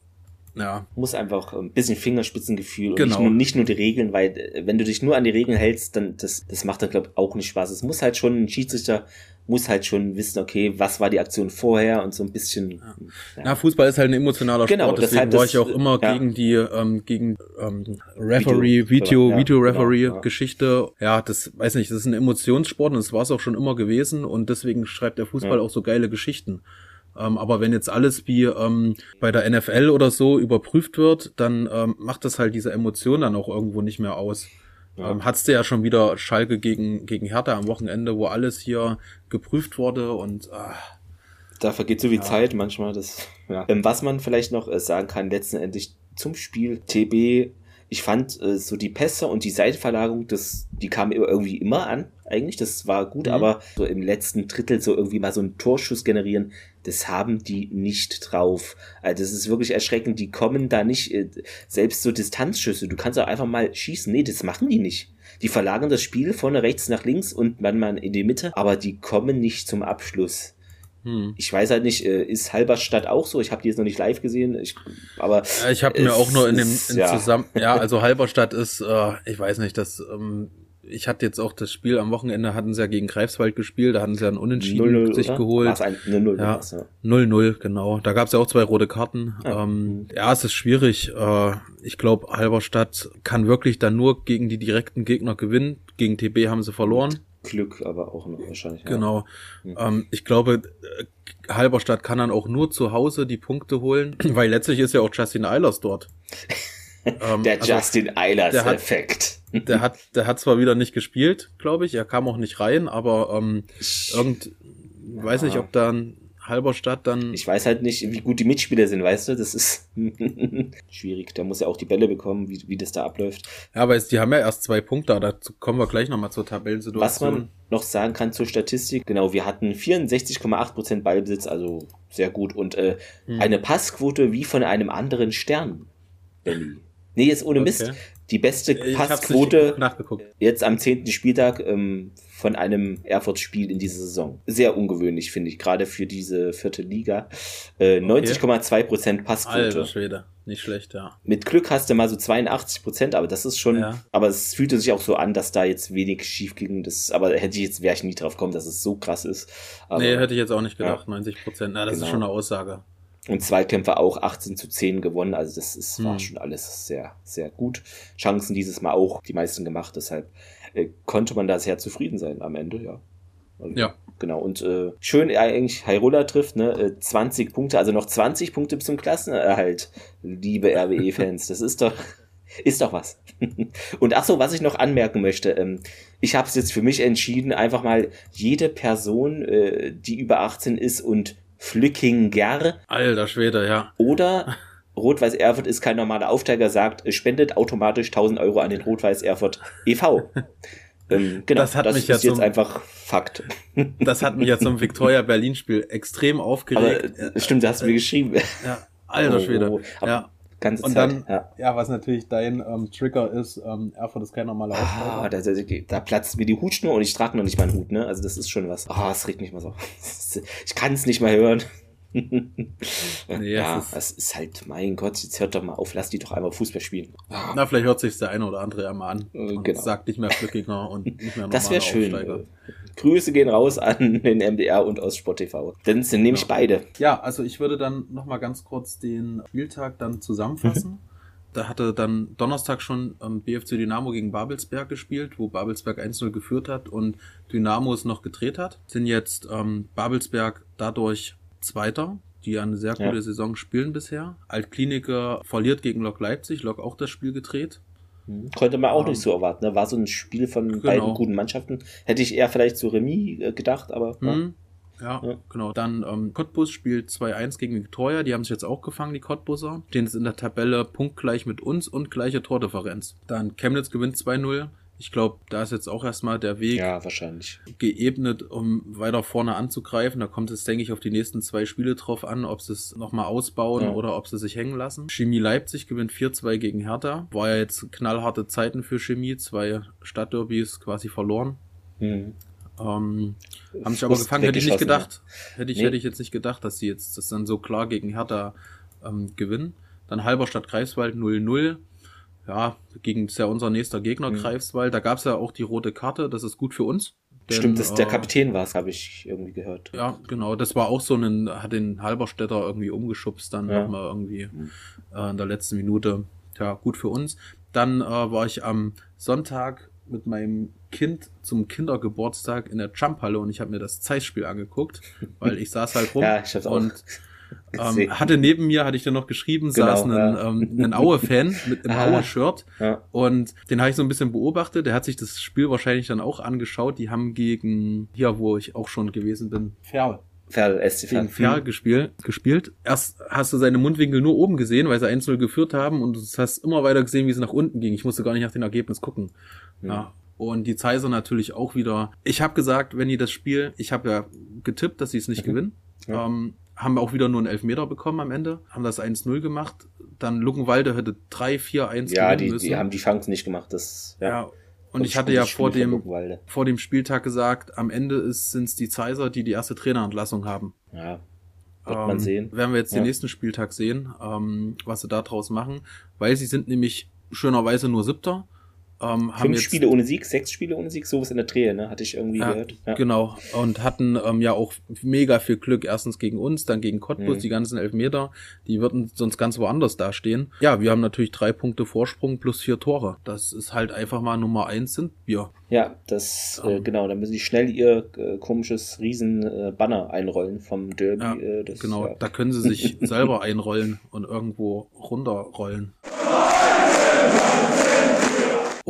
ja. Muss einfach ein bisschen Fingerspitzengefühl genau. und nicht nur, nicht nur die Regeln, weil äh, wenn du dich nur an die Regeln hältst, dann das, das macht dann, glaube ich, auch nicht Spaß. Es muss halt schon ein Schiedsrichter muss halt schon wissen, okay, was war die Aktion vorher und so ein bisschen. Ja, ja. ja Fußball ist halt ein emotionaler Sport, genau, deswegen war ich auch immer ja. gegen die ähm, gegen ähm, Referee, Video, Video, Video Referee genau, Geschichte. Ja, das weiß nicht, das ist ein Emotionssport und das war es auch schon immer gewesen und deswegen schreibt der Fußball auch so geile Geschichten. Ähm, aber wenn jetzt alles wie ähm, bei der NFL oder so überprüft wird, dann ähm, macht das halt diese Emotion dann auch irgendwo nicht mehr aus. Ja. Ähm, hattest du ja schon wieder Schalke gegen, gegen Hertha am Wochenende, wo alles hier geprüft wurde und ah, da vergeht so viel ja. Zeit manchmal. Das, ja. Ähm, was man vielleicht noch äh, sagen kann, letztendlich zum Spiel TB ich fand äh, so die Pässe und die Seitenverlagerung, das, die kamen irgendwie immer an, eigentlich. Das war gut, mhm. aber so im letzten Drittel so irgendwie mal so einen Torschuss generieren, das haben die nicht drauf. Also das ist wirklich erschreckend. Die kommen da nicht, äh, selbst so Distanzschüsse, du kannst auch einfach mal schießen. Nee, das machen die nicht. Die verlagern das Spiel vorne rechts nach links und manchmal in die Mitte, aber die kommen nicht zum Abschluss. Hm. Ich weiß halt nicht, äh, ist Halberstadt auch so? Ich habe die jetzt noch nicht live gesehen, ich, aber ja, ich habe mir auch nur in dem in ja. zusammen ja, also Halberstadt ist äh, ich weiß nicht, das ähm, ich hatte jetzt auch das Spiel am Wochenende hatten sie ja gegen Greifswald gespielt, da hatten sie ja ein Unentschieden 0 -0, sich oder? geholt. Ein 0-0, ja, 0-0, genau. Da gab es ja auch zwei rote Karten. Ja, ähm, ja es ist schwierig. Äh, ich glaube, Halberstadt kann wirklich dann nur gegen die direkten Gegner gewinnen. Gegen TB haben sie verloren. Glück aber auch noch wahrscheinlich. Genau. Ja. Ähm, ich glaube, äh, Halberstadt kann dann auch nur zu Hause die Punkte holen, (clears throat) weil letztlich ist ja auch Justin Eilers dort. (laughs) ähm, der also Justin Eilers-Effekt. Der hat, der hat zwar wieder nicht gespielt, glaube ich, er kam auch nicht rein, aber ähm, irgend, ja. weiß nicht, ob dann Halberstadt dann. Ich weiß halt nicht, wie gut die Mitspieler sind, weißt du? Das ist (laughs) schwierig. Da muss er auch die Bälle bekommen, wie, wie das da abläuft. Ja, aber die haben ja erst zwei Punkte, dazu kommen wir gleich nochmal zur Tabellensituation. Was man noch sagen kann zur Statistik, genau, wir hatten 64,8% Ballbesitz, also sehr gut. Und äh, hm. eine Passquote wie von einem anderen Stern, Benny. Nee, jetzt ohne Mist. die beste Passquote jetzt am zehnten Spieltag ähm, von einem Erfurt-Spiel in dieser Saison. Sehr ungewöhnlich, finde ich, gerade für diese vierte Liga. Äh, 90,2 Prozent Passquote. Alter Schwede, nicht schlecht, ja. Mit Glück hast du mal so 82 Prozent, aber das ist schon, Ja. aber es fühlte sich auch so an, dass da jetzt wenig schief ging. Das, aber hätte ich jetzt, wäre ich nie drauf gekommen, dass es so krass ist. Aber, nee, hätte ich jetzt auch nicht gedacht, 90 Prozent. Na, das Genau. ist schon eine Aussage. Und Zweikämpfe auch 18 zu 10 gewonnen. Also das ist, war Hm. schon alles sehr, sehr gut. Chancen dieses Mal auch die meisten gemacht. Deshalb äh, konnte man da sehr zufrieden sein am Ende, ja. Also, Ja. Genau. Und äh, schön eigentlich, Hairola trifft, ne? Äh, 20 Punkte, also noch 20 Punkte bis zum Klassenerhalt, liebe RWE-Fans. Das ist doch, (laughs) ist doch was. (laughs) Und ach so, was ich noch anmerken möchte, ähm, ich habe es jetzt für mich entschieden, einfach mal jede Person, äh, die über 18 ist und Flückinger Alter Schwede, ja. oder Rot-Weiß Erfurt ist kein normaler Aufsteiger, sagt, es spendet automatisch 1000 Euro an den Rot-Weiß Erfurt e.V. (laughs) ähm, genau, Das hat mich ist ja jetzt zum- einfach Fakt. (laughs) Das hat mich ja zum Victoria Berlin Spiel extrem Aber aufgeregt. äh, stimmt, das hast du mir geschrieben. ja, alter Oh, Schwede. oh, aber ja. Ganze Und Zeit. dann, ja. ja. was natürlich dein ähm, Trigger ist, ähm, Erfurt ist kein normaler Ah, Aufsteiger. da, da, da platzt mir die Hutschnur und ich trage noch nicht meinen Hut, ne? Also das ist schon was. Ah, es regt mich mal so. (laughs) Ich kann es nicht mehr hören. Ja, es ist- das ist halt, mein Gott, jetzt hört doch mal auf, lass die doch einmal Fußball spielen. Na, vielleicht hört sich der eine oder andere ja mal an Äh, und genau. sagt nicht mehr Flückiger und nicht mehr (laughs) Das wäre schön. Aufsteiger. Grüße gehen raus an den MDR und aus Sport TV. Dann sind nämlich Ja. beide. Ja, also ich würde dann nochmal ganz kurz den Spieltag dann zusammenfassen. Da hatte dann Donnerstag schon ähm, BFC Dynamo gegen Babelsberg gespielt, wo Babelsberg 1-0 geführt hat und Dynamo es noch gedreht hat. Sind jetzt ähm, Babelsberg dadurch Zweiter, die ja eine sehr Ja. gute Saison spielen bisher. Altkliniker verliert gegen Lok Leipzig, Lok auch das Spiel gedreht. Konnte man auch Ähm, nicht so erwarten. Ne? War so ein Spiel von Genau. beiden guten Mannschaften. Hätte ich eher vielleicht zu Remis äh, gedacht, aber ja. Hm. Ja, Ja. genau. Dann ähm, Cottbus spielt 2-1 gegen Viktoria. Die haben sich jetzt auch gefangen, die Cottbuser. Stehen jetzt in der Tabelle punktgleich mit uns und gleiche Tordifferenz. Dann Chemnitz gewinnt 2-0. Ich glaube, da ist jetzt auch erstmal der Weg ja, wahrscheinlich. geebnet, um weiter vorne anzugreifen. Da kommt es, denke ich, auf die nächsten zwei Spiele drauf an, ob sie es nochmal ausbauen Ja. oder ob sie sich hängen lassen. Chemie Leipzig gewinnt 4-2 gegen Hertha. War ja jetzt knallharte Zeiten für Chemie. Zwei Stadtderbys quasi verloren. Hm. Ähm, haben sich aber gefangen, hätte ich nicht gedacht. Hätte ich, Nee. hätte ich jetzt nicht gedacht, dass sie jetzt das dann so klar gegen Hertha ähm, gewinnen. Dann Halberstadt Greifswald 0-0. Ja, gegen ja unser nächster Gegner Mhm. Greifswald. Da gab es ja auch die rote Karte, das ist gut für uns. Denn, Stimmt, dass der äh, Kapitän war es, habe ich irgendwie gehört. Ja, genau. Das war auch so ein, hat den Halberstädter irgendwie umgeschubst, dann Ja. nochmal irgendwie Mhm. äh, in der letzten Minute. Ja, gut für uns. Dann äh, war ich am Sonntag mit meinem Kind zum Kindergeburtstag in der Jumphalle und ich habe mir das Zeitspiel angeguckt, weil ich saß halt rum (laughs) Ja, ich hab's auch und. Ähm, hatte neben mir, hatte ich dir noch geschrieben, Genau, saß ein, ja. ähm, ein Aue-Fan (laughs) mit einem Ah. Aue-Shirt Ja. und den habe ich so ein bisschen beobachtet. Der hat sich das Spiel wahrscheinlich dann auch angeschaut. Die haben gegen, hier wo ich auch schon gewesen bin, Ferl Ferl, SC gegen Ferl. Ferl gespielt, gespielt. Erst hast du seine Mundwinkel nur oben gesehen, weil sie 1-0 geführt haben und du hast immer weiter gesehen, wie sie nach unten ging. Ich musste gar nicht nach dem Ergebnis gucken. Mhm. Ja. Und die Zeiser natürlich auch wieder. Ich habe gesagt, wenn die das Spiel, ich habe ja getippt, dass sie es nicht Mhm. gewinnen. Ja. Ähm, haben auch wieder nur einen Elfmeter bekommen am Ende, haben das 1-0 gemacht. Dann Luckenwalde hätte 3-4-1 Ja, die, müssen. die haben die Chancen nicht gemacht. Das, ja. ja. Und Das ich hatte ja vor dem, vor dem Spieltag gesagt, am Ende sind es die Zeiser, die die erste Trainerentlassung haben. Ja, wird man sehen. Werden wir jetzt den Ja. nächsten Spieltag sehen, ähm, was sie da draus machen, weil sie sind nämlich schönerweise nur Siebter. Ähm, haben Fünf jetzt, Spiele ohne Sieg, sechs Spiele ohne Sieg, sowas in der Drehe, ne? Hatte ich irgendwie Ja, gehört. Ja. Genau, und hatten ähm, ja auch mega viel Glück. Erstens gegen uns, dann gegen Cottbus, Mhm. die ganzen Elfmeter. Die würden sonst ganz woanders dastehen. Ja, wir haben natürlich drei Punkte Vorsprung plus vier Tore. Das ist halt einfach mal Nummer eins sind wir. Ja, das, äh, Ähm. genau, dann müssen die schnell ihr äh, komisches Riesen-Banner einrollen vom Derby. Ja, äh, das, genau, Ja. da können sie sich (laughs) selber einrollen und irgendwo runterrollen.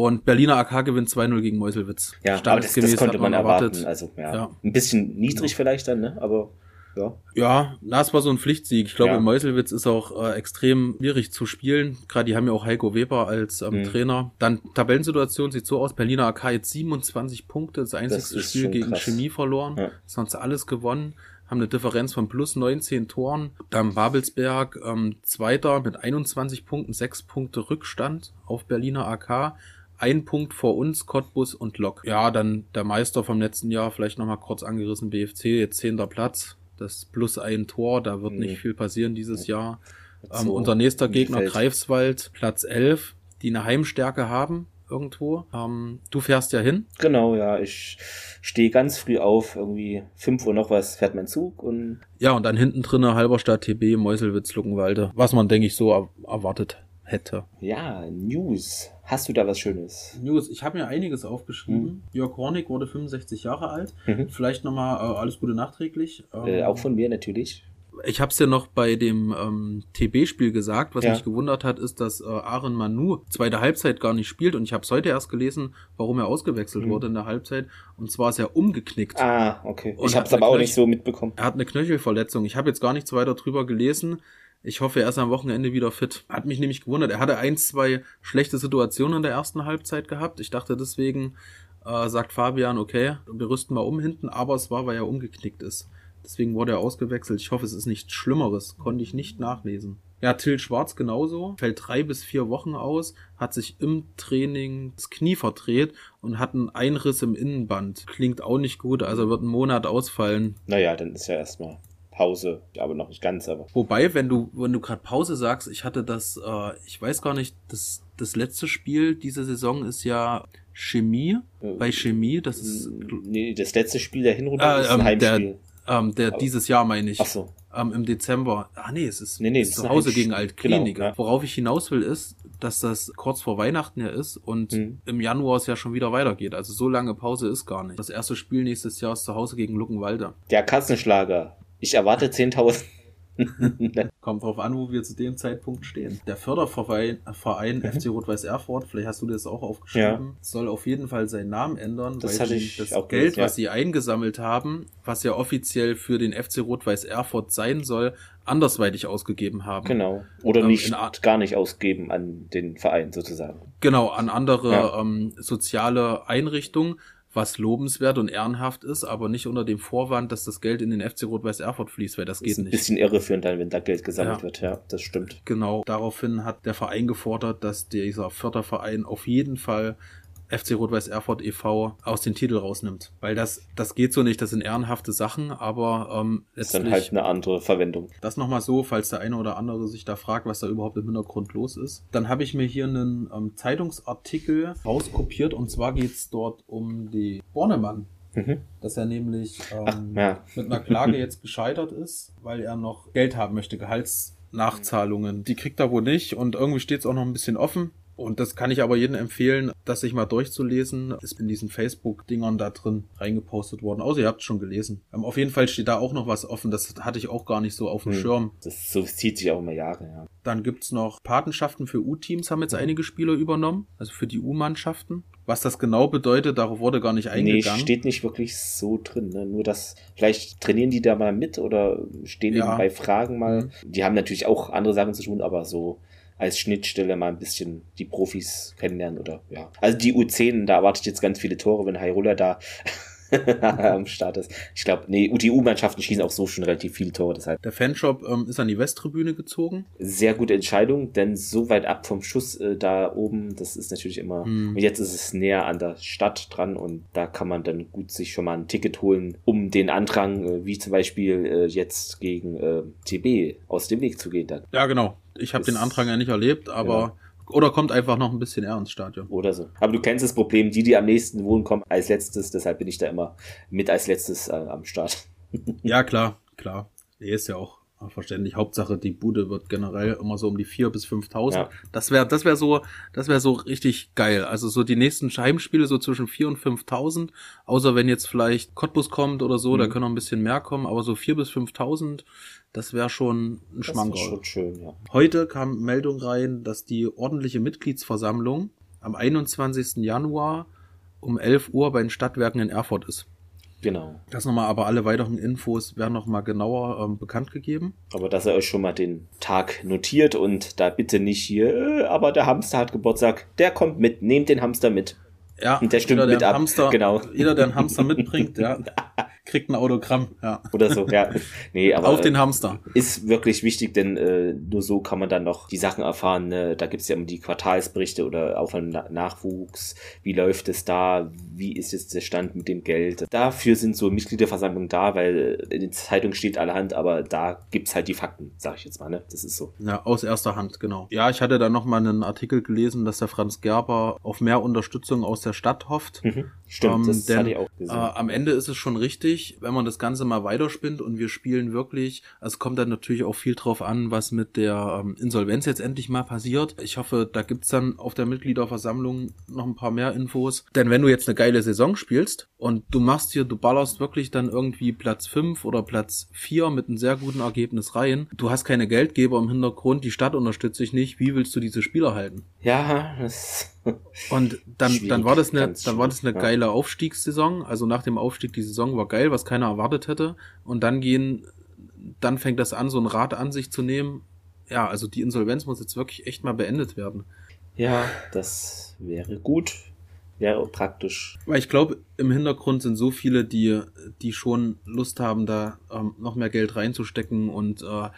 Und Berliner AK gewinnt 2-0 gegen Meuselwitz. Ja, aber das, das konnte hat man erwarten. Also, ja. Ja. Ein bisschen niedrig vielleicht dann, ne? Aber, ja. Ja, das war so ein Pflichtsieg. Ich glaube, Ja. in Meuselwitz ist auch äh, extrem schwierig zu spielen. Gerade die haben ja auch Heiko Weber als ähm, Mhm. Trainer. Dann Tabellensituation sieht so aus. Berliner AK jetzt 27 Punkte, das einzige ist Spiel gegen krass. Chemie verloren. Ja. Sonst alles gewonnen. haben eine Differenz von plus 19 Toren. Dann Babelsberg ähm, Zweiter mit 21 Punkten, 6 Punkte Rückstand auf Berliner AK. Ein Punkt vor uns, Cottbus und Lok. Ja, dann der Meister vom letzten Jahr, vielleicht nochmal kurz angerissen, BFC, jetzt zehnter Platz. Das plus ein Tor, da wird mhm. nicht viel passieren dieses Jahr. Ähm, unser nächster Gegner Greifswald, Platz 11, die eine Heimstärke haben irgendwo. Ähm, du fährst ja hin. Genau, ja. Ich stehe ganz früh auf, irgendwie 5 Uhr noch was fährt mein Zug und. Ja, und dann hinten drinne Halberstadt, TB, Meuselwitz, Luckenwalde. Was man, denke ich, so erwartet hätte. Ja, News. Hast du da was Schönes? News. Ich habe mir einiges aufgeschrieben. Mhm. Jörg Hornig wurde 65 Jahre alt. Mhm. Vielleicht nochmal äh, alles Gute nachträglich. Äh, auch von mir natürlich ich habe es ja noch bei dem ähm, TB-Spiel gesagt. Was ja. mich gewundert hat, ist, dass äh, Aaron Manu zweite Halbzeit gar nicht spielt. Und ich habe es heute erst gelesen, warum er ausgewechselt mhm. wurde in der Halbzeit. Und zwar ist er umgeknickt. Ah, okay. Und ich habe es aber auch nicht so mitbekommen. Er hat eine Knöchelverletzung. Ich habe jetzt gar nichts weiter drüber gelesen. Ich hoffe, er ist am Wochenende wieder fit. Hat mich nämlich gewundert. Er hatte ein, zwei schlechte Situationen in der ersten Halbzeit gehabt. Ich dachte deswegen, äh, sagt Fabian, okay, wir rüsten mal um hinten, aber es war, weil er umgeknickt ist. Deswegen wurde er ausgewechselt. Ich hoffe, es ist nichts Schlimmeres. Konnte ich nicht nachlesen. Ja, Till Schwarz genauso. Fällt drei bis vier Wochen aus, hat sich im Training das Knie verdreht und hat einen Einriss im Innenband. Klingt auch nicht gut, also wird ein Monat ausfallen. Naja, dann ist ja erstmal Pause, aber noch nicht ganz, aber. Wobei, wenn du, wenn du gerade Pause sagst, ich hatte das, äh, ich weiß gar nicht, das, das letzte Spiel dieser Saison ist ja Chemie. Äh, bei Chemie, das ist. Nee, das letzte Spiel der Hinrunde äh, ist ein ähm, Heimspiel. Der, ähm, der Aber dieses Jahr meine ich. Ach so. Ähm, Im Dezember. Ah nee, es ist, nee, nee, ist zu Hause gegen Altklinik. Genau, ja. Worauf ich hinaus will, ist, dass das kurz vor Weihnachten ja ist und mhm. im Januar es ja schon wieder weitergeht. Also so lange Pause ist gar nicht. Das erste Spiel nächstes Jahr ist zu Hause gegen Luckenwalde. Der Kassenschlager. Ich erwarte 10.000. (laughs) Kommt drauf an, wo wir zu dem Zeitpunkt stehen. Der Förderverein Verein mhm. FC Rot-Weiß Erfurt, vielleicht hast du das auch aufgeschrieben, ja. soll auf jeden Fall seinen Namen ändern, das weil sie das Geld, gelesen, ja. was sie eingesammelt haben, was ja offiziell für den FC Rot-Weiß Erfurt sein soll, andersweitig ausgegeben haben. Genau. Oder ähm, nicht gar nicht ausgeben an den Verein sozusagen. Genau, an andere ja. ähm, soziale Einrichtungen was lobenswert und ehrenhaft ist, aber nicht unter dem Vorwand, dass das Geld in den FC Rot-Weiß Erfurt fließt, weil das, das geht nicht. Ein bisschen irreführend dann, wenn da Geld gesammelt ja. wird, ja, das stimmt. Genau, daraufhin hat der Verein gefordert, dass dieser Förderverein auf jeden Fall FC Rot-Weiß Erfurt e.V. aus den Titel rausnimmt. Weil das, das geht so nicht, das sind ehrenhafte Sachen, aber ähm, letztlich... ist dann halt eine andere Verwendung. Das nochmal so, falls der eine oder andere sich da fragt, was da überhaupt im Hintergrund los ist. Dann habe ich mir hier einen ähm, Zeitungsartikel rauskopiert und zwar geht's dort um die Bornemann. Mhm. Dass er nämlich ähm, Ach, ja. mit einer Klage (laughs) jetzt gescheitert ist, weil er noch Geld haben möchte, Gehaltsnachzahlungen. Die kriegt er wohl nicht und irgendwie steht es auch noch ein bisschen offen. Und das kann ich aber jedem empfehlen, das sich mal durchzulesen. Ist in diesen Facebook-Dingern da drin reingepostet worden. Außer ihr habt es schon gelesen. Ähm, auf jeden Fall steht da auch noch was offen. Das hatte ich auch gar nicht so auf dem hm. Schirm. Das so zieht sich auch immer Jahre, ja. Dann gibt's noch Patenschaften für U-Teams, haben jetzt mhm. einige Spieler übernommen. Also für die U-Mannschaften. Was das genau bedeutet, darauf wurde gar nicht eingegangen. Nee, steht nicht wirklich so drin. Ne? Nur das, vielleicht trainieren die da mal mit oder stehen ja. bei Fragen mal. Mhm. Die haben natürlich auch andere Sachen zu tun, aber so als Schnittstelle mal ein bisschen die Profis kennenlernen oder ja. Also die U10, da erwarte ich jetzt ganz viele Tore, wenn Hyrule da (laughs) am Start ist. Ich glaube, nee, die U-Mannschaften schießen auch so schon relativ viele Tore, deshalb. Der Fanshop ähm, ist an die Westtribüne gezogen. Sehr gute Entscheidung, denn so weit ab vom Schuss äh, da oben, das ist natürlich immer. Hm. Und jetzt ist es näher an der Stadt dran und da kann man dann gut sich schon mal ein Ticket holen, um den Andrang, äh, wie zum Beispiel äh, jetzt gegen äh, TB, aus dem Weg zu gehen dann. Ja, genau. Ich habe den Antrag ja nicht erlebt, aber ja. Oder kommt einfach noch ein bisschen eher ins Stadion. Oder so. Aber du kennst das Problem, die, die am nächsten wohnen, kommen als letztes, deshalb bin ich da immer mit als letztes äh, am Start. ja, klar, klar. Er ist ja auch verständlich. Hauptsache, die Bude wird generell immer so um die vier bis 5.000. Ja. Das wäre, das wäre so, das wäre so richtig geil. Also so die nächsten Heimspiele so zwischen vier und 5.000. Außer wenn jetzt vielleicht Cottbus kommt oder so, mhm. da können noch ein bisschen mehr kommen. Aber so vier bis 5.000, das wäre schon ein Schmankerl. Das ist schon schön, ja. Heute kam Meldung rein, dass die ordentliche Mitgliedsversammlung am 21. Januar um 11 Uhr bei den Stadtwerken in Erfurt ist. Genau. Das nochmal, aber alle weiteren Infos werden nochmal genauer ähm, bekannt gegeben. Aber dass ihr euch schon mal den Tag notiert und da bitte nicht hier, äh, aber der Hamster hat Geburtstag, der kommt mit, nehmt den Hamster mit. Ja, und der stimmt jeder, mit ab. Hamster, genau. Jeder, der einen Hamster mitbringt, ja. (laughs) Kriegt ein Autogramm, ja. Oder so, ja. Nee, (laughs) aber. Auf den Hamster. Ist wirklich wichtig, denn äh, nur so kann man dann noch die Sachen erfahren. Ne? Da gibt's ja immer die Quartalsberichte oder auch von Na Nachwuchs. Wie läuft es da? Wie ist jetzt der Stand mit dem Geld? Dafür sind so Mitgliederversammlungen da, weil in den Zeitungen steht allerhand, aber da gibt's halt die Fakten, sag ich jetzt mal. Ne? Das ist so. Ja, aus erster Hand, genau. Ja, ich hatte da noch mal einen Artikel gelesen, dass der Franz Gerber auf mehr Unterstützung aus der Stadt hofft. Mhm. Stimmt, Ähm, das denn, hatte ich auch gesehen. Äh, am Ende ist es schon richtig, wenn man das Ganze mal weiterspinnt und wir spielen wirklich, es kommt dann natürlich auch viel drauf an, was mit der ähm, Insolvenz jetzt endlich mal passiert. Ich hoffe, da gibt's dann auf der Mitgliederversammlung noch ein paar mehr Infos. Denn wenn du jetzt eine geile Saison spielst und du machst hier, du ballerst wirklich dann irgendwie Platz 5 oder Platz 4 mit einem sehr guten Ergebnis rein, du hast keine Geldgeber im Hintergrund, die Stadt unterstützt dich nicht, wie willst du diese Spieler halten? ja, das. Und dann, dann war das eine, dann war das eine geile Aufstiegssaison. Also nach dem Aufstieg die Saison war geil, was keiner erwartet hätte. Und dann gehen, dann fängt das an, so ein Rad an sich zu nehmen. Ja, also die Insolvenz muss jetzt wirklich echt mal beendet werden. Ja, das wäre gut. Wäre praktisch. Weil ich glaube, im Hintergrund sind so viele, die, die schon Lust haben, da ähm, noch mehr Geld reinzustecken und äh,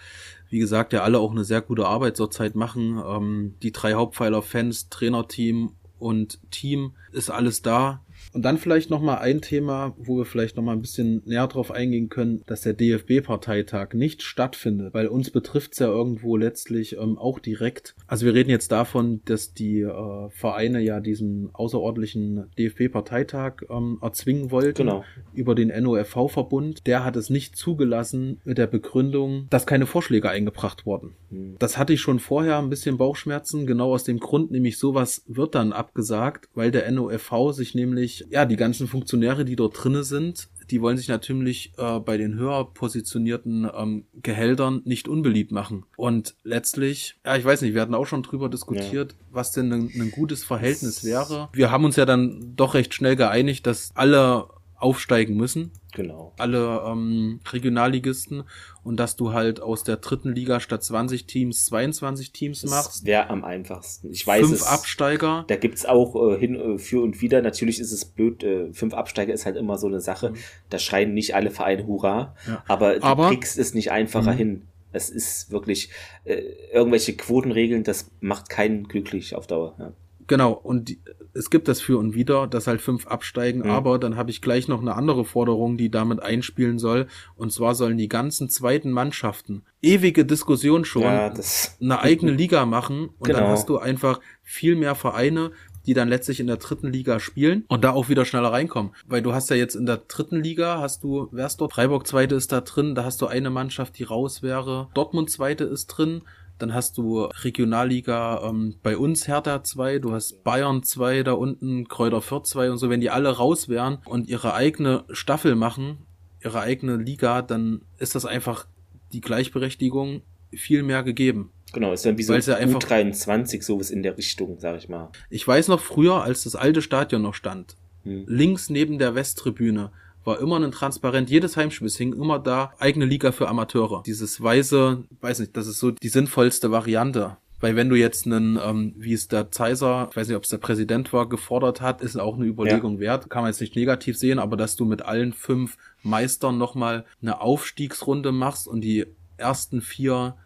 wie gesagt, ja alle auch eine sehr gute Arbeit zurzeit machen. Ähm, die drei Hauptpfeiler Fans, Trainerteam und Team ist alles da. Und dann vielleicht noch mal ein Thema, wo wir vielleicht noch mal ein bisschen näher drauf eingehen können, dass der DFB-Parteitag nicht stattfindet, weil uns betrifft's ja irgendwo letztlich ähm, auch direkt. Also wir reden jetzt davon, dass die äh, Vereine ja diesen außerordentlichen DFB-Parteitag ähm, erzwingen wollten Genau. über den NOFV-Verbund. Der hat es nicht zugelassen mit der Begründung, dass keine Vorschläge eingebracht wurden. Hm. Das hatte ich schon vorher ein bisschen Bauchschmerzen, genau aus dem Grund, nämlich sowas wird dann abgesagt, weil der NOFV sich nämlich, ja, die ganzen Funktionäre, die dort drinne sind, die wollen sich natürlich äh, bei den höher positionierten ähm, Gehältern nicht unbeliebt machen. Und letztlich, ja, ich weiß nicht, wir hatten auch schon drüber diskutiert, was denn ein, ein gutes Verhältnis wäre. Wir haben uns ja dann doch recht schnell geeinigt, dass alle aufsteigen müssen Genau. alle ähm, Regionalligisten und dass du halt aus der dritten Liga statt 20 Teams 22 Teams Das machst. wäre am einfachsten. Ich weiß Fünf es. Absteiger. Da gibt's auch äh, hin äh, für und wieder. Natürlich ist es blöd. Äh, fünf Absteiger ist halt immer so eine Sache. Mhm. Da schreien nicht alle Vereine Hurra. Ja. Aber du Aber- kriegst es nicht einfacher Mhm. hin. Es ist wirklich äh, irgendwelche Quotenregeln. Das macht keinen glücklich auf Dauer. Ja. Genau, und es gibt das für und wieder, dass halt fünf absteigen, Mhm. aber dann habe ich gleich noch eine andere Forderung, die damit einspielen soll. Und zwar sollen die ganzen zweiten Mannschaften, ewige Diskussion schon, ja, eine eigene Liga machen und dann Genau. hast du einfach viel mehr Vereine, die dann letztlich in der dritten Liga spielen und da auch wieder schneller reinkommen. Weil du hast ja jetzt in der dritten Liga, hast du, wer ist dort? Freiburg zweite ist da drin, da hast du eine Mannschaft, die raus wäre. Dortmund zweite ist drin. Dann hast du Regionalliga ähm, bei uns Hertha 2, du hast Bayern 2 da unten, Kräuter Fürth 2 und so, wenn die alle raus wären und ihre eigene Staffel machen, ihre eigene Liga, dann ist das einfach die Gleichberechtigung viel mehr gegeben. Genau, ist dann wie so ja einfach- U23, sowas in der Richtung, sag ich mal. Ich weiß noch früher, als das alte Stadion noch stand, Hm. links neben der Westtribüne war immer ein Transparent, jedes Heimspiel, hing immer da, eigene Liga für Amateure. Dieses weiße, weiß nicht, das ist so die sinnvollste Variante. Weil wenn du jetzt einen, ähm, wie es der Zeiser, ich weiß nicht, ob es der Präsident war, gefordert hat, ist auch eine Überlegung wert. Kann man jetzt nicht negativ sehen, aber dass du mit allen fünf Meistern nochmal eine Aufstiegsrunde machst und die ersten vier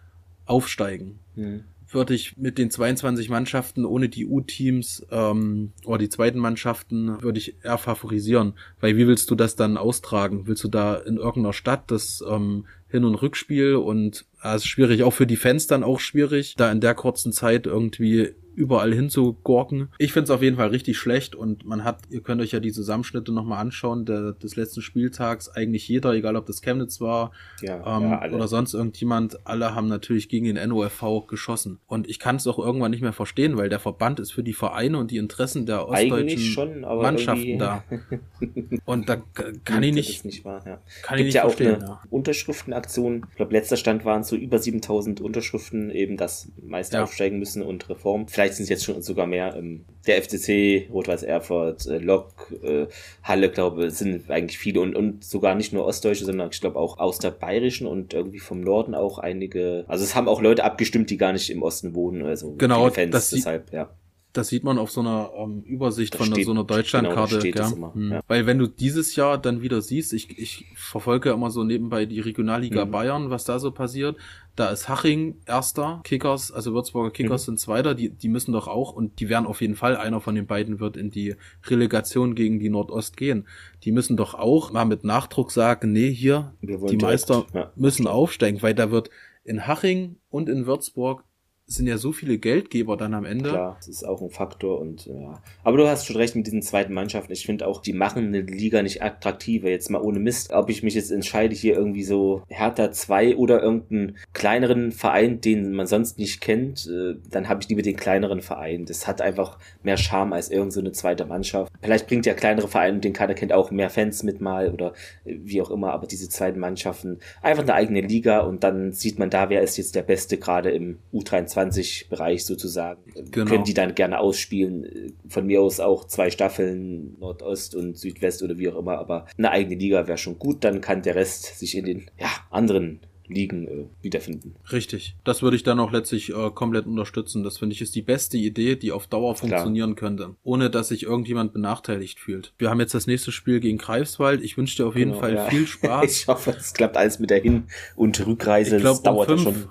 aufsteigen Hm. Würde ich mit den 22 Mannschaften ohne die U-Teams ähm, oder die zweiten Mannschaften würde ich eher favorisieren. Weil wie willst du das dann austragen? Willst du da in irgendeiner Stadt das ähm, Hin- und Rückspiel und äh, es ist schwierig, auch für die Fans dann auch schwierig, da in der kurzen Zeit irgendwie überall hinzugorken. Ich finde es auf jeden Fall richtig schlecht und man hat, ihr könnt euch ja die Zusammenschnitte nochmal anschauen, der, des letzten Spieltags, eigentlich jeder, egal ob das Chemnitz war, Ja, ähm, ja, oder sonst irgendjemand, alle haben natürlich gegen den NOFV geschossen. Und ich kann es auch irgendwann nicht mehr verstehen, weil der Verband ist für die Vereine und die Interessen der ostdeutschen schon, Mannschaften da. (laughs) Und da kann ich nicht, nicht wahr, ja. kann ich Gibt nicht ja auch verstehen. eine Ja. Unterschriftenaktion. Ich glaube, letzter Stand waren so über 7000 Unterschriften, eben dass Meister aufsteigen müssen und Reform. Vielleicht sind es jetzt schon sogar mehr. Ähm, Der FCC, Rot-Weiß Erfurt, äh, Lok, äh, Halle, glaube ich, sind eigentlich viele und, und sogar nicht nur Ostdeutsche, sondern ich glaube auch aus der Bayerischen und irgendwie vom Norden auch einige. Also es haben auch Leute abgestimmt, die gar nicht im Osten wohnen. Also Genau, Fans, sie- deshalb, ja. Das sieht man auf so einer ähm, Übersicht das von steht, so einer Deutschlandkarte. Genau, hm. ja. Weil wenn du dieses Jahr dann wieder siehst, ich, ich verfolge immer so nebenbei die Regionalliga mhm. Bayern, was da so passiert. Da ist Haching erster, Kickers, also Würzburger Kickers mhm. sind zweiter, die, die müssen doch auch und die werden auf jeden Fall, einer von den beiden wird in die Relegation gegen die Nordost gehen. Die müssen doch auch mal mit Nachdruck sagen, nee, hier, die Meister ja, müssen aufsteigen, weil da wird in Haching und in Würzburg sind ja so viele Geldgeber dann am Ende. Klar, das ist auch ein Faktor und ja. Aber du hast schon recht mit diesen zweiten Mannschaften. Ich finde auch, die machen eine Liga nicht attraktiver. Jetzt mal ohne Mist. Ob ich mich jetzt entscheide, hier irgendwie so Hertha 2 oder irgendeinen kleineren Verein, den man sonst nicht kennt, äh, dann habe ich lieber den kleineren Verein. Das hat einfach mehr Charme als irgendeine so zweite Mannschaft. Vielleicht bringt der kleinere Verein, den keiner kennt, auch mehr Fans mit mal oder äh, wie auch immer. Aber diese zweiten Mannschaften, einfach eine eigene Liga und dann sieht man da, wer ist jetzt der Beste gerade im U23 20-Bereich sozusagen. Genau. Können die dann gerne ausspielen. Von mir aus auch zwei Staffeln, Nordost und Südwest oder wie auch immer, aber eine eigene Liga wäre schon gut, dann kann der Rest sich in den ja, anderen Ligen äh, wiederfinden. Richtig. Das würde ich dann auch letztlich äh, komplett unterstützen. Das finde ich ist die beste Idee, die auf Dauer funktionieren Klar. könnte, ohne dass sich irgendjemand benachteiligt fühlt. Wir haben jetzt das nächste Spiel gegen Greifswald. Ich wünsche dir auf jeden genau, Fall ja. viel (laughs) Spaß. ich hoffe, es klappt alles mit der Hin- und Rückreise. Ich glaub, das dauert um fünf, schon.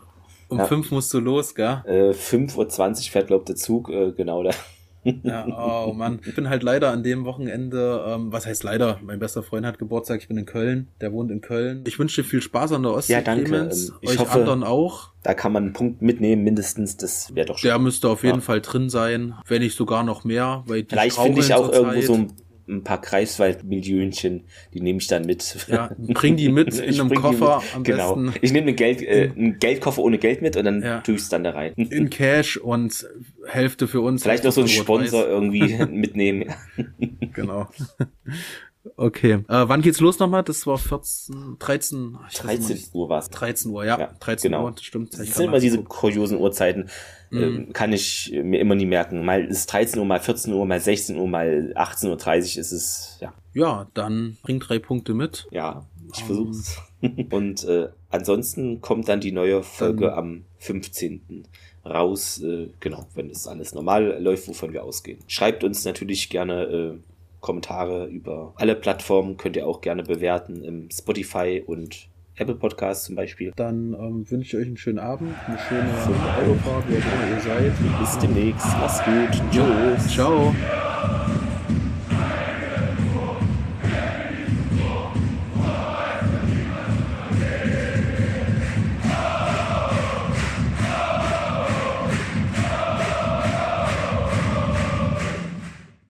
Um ja. fünf musst du los, gell? Äh, 5.20 Uhr fährt, glaub der Zug, äh, genau da. ja, oh Mann. Ich bin halt leider an dem Wochenende, ähm, was heißt leider? Mein bester Freund hat Geburtstag, ich bin in Köln, der wohnt in Köln. Ich wünsche dir viel Spaß an der Ostsee, ja, danke. Clemens, ähm, ich euch hoffe, anderen auch. Da kann man einen Punkt mitnehmen, mindestens, das wäre doch schon. Der müsste auf jeden ja. Fall drin sein, wenn nicht sogar noch mehr. Weil die Vielleicht finde ich auch irgendwo Zeit. so ein ein paar Kreiswald-Millionchen, die nehme ich dann mit. Ja, bring die mit (laughs) in einem Koffer am genau. besten. Ich nehme einen, Geld, äh, einen Geldkoffer ohne Geld mit und dann ja. tue ich es dann da rein. In (laughs) Cash und Hälfte für uns. Vielleicht noch so einen Sponsor irgendwie (laughs) mitnehmen. genau. Okay. Äh, wann geht's los nochmal? Das war 14, 13. 13 Uhr war's. 13 Uhr, ja. ja 13 genau. Uhr, das stimmt. Das sind immer diese kuriosen Uhrzeiten. Mhm. Ähm, kann ich mir immer nie merken. Mal ist 13 Uhr, mal 14 Uhr, mal 16 Uhr, mal 18.30 Uhr ist es, ja. Ja, dann bring drei Punkte mit. Ja, ich um. versuch's. (laughs) Und äh, ansonsten kommt dann die neue Folge dann. am 15 raus, äh, genau, wenn es alles normal läuft, wovon wir ausgehen. Schreibt uns natürlich gerne äh, Kommentare über alle Plattformen könnt ihr auch gerne bewerten im Spotify und Apple Podcast zum Beispiel. Dann ähm, wünsche ich euch einen schönen Abend, eine schöne Autofahrt, wo ihr seid. Bis demnächst. Mach's gut. Tschüss. Ciao.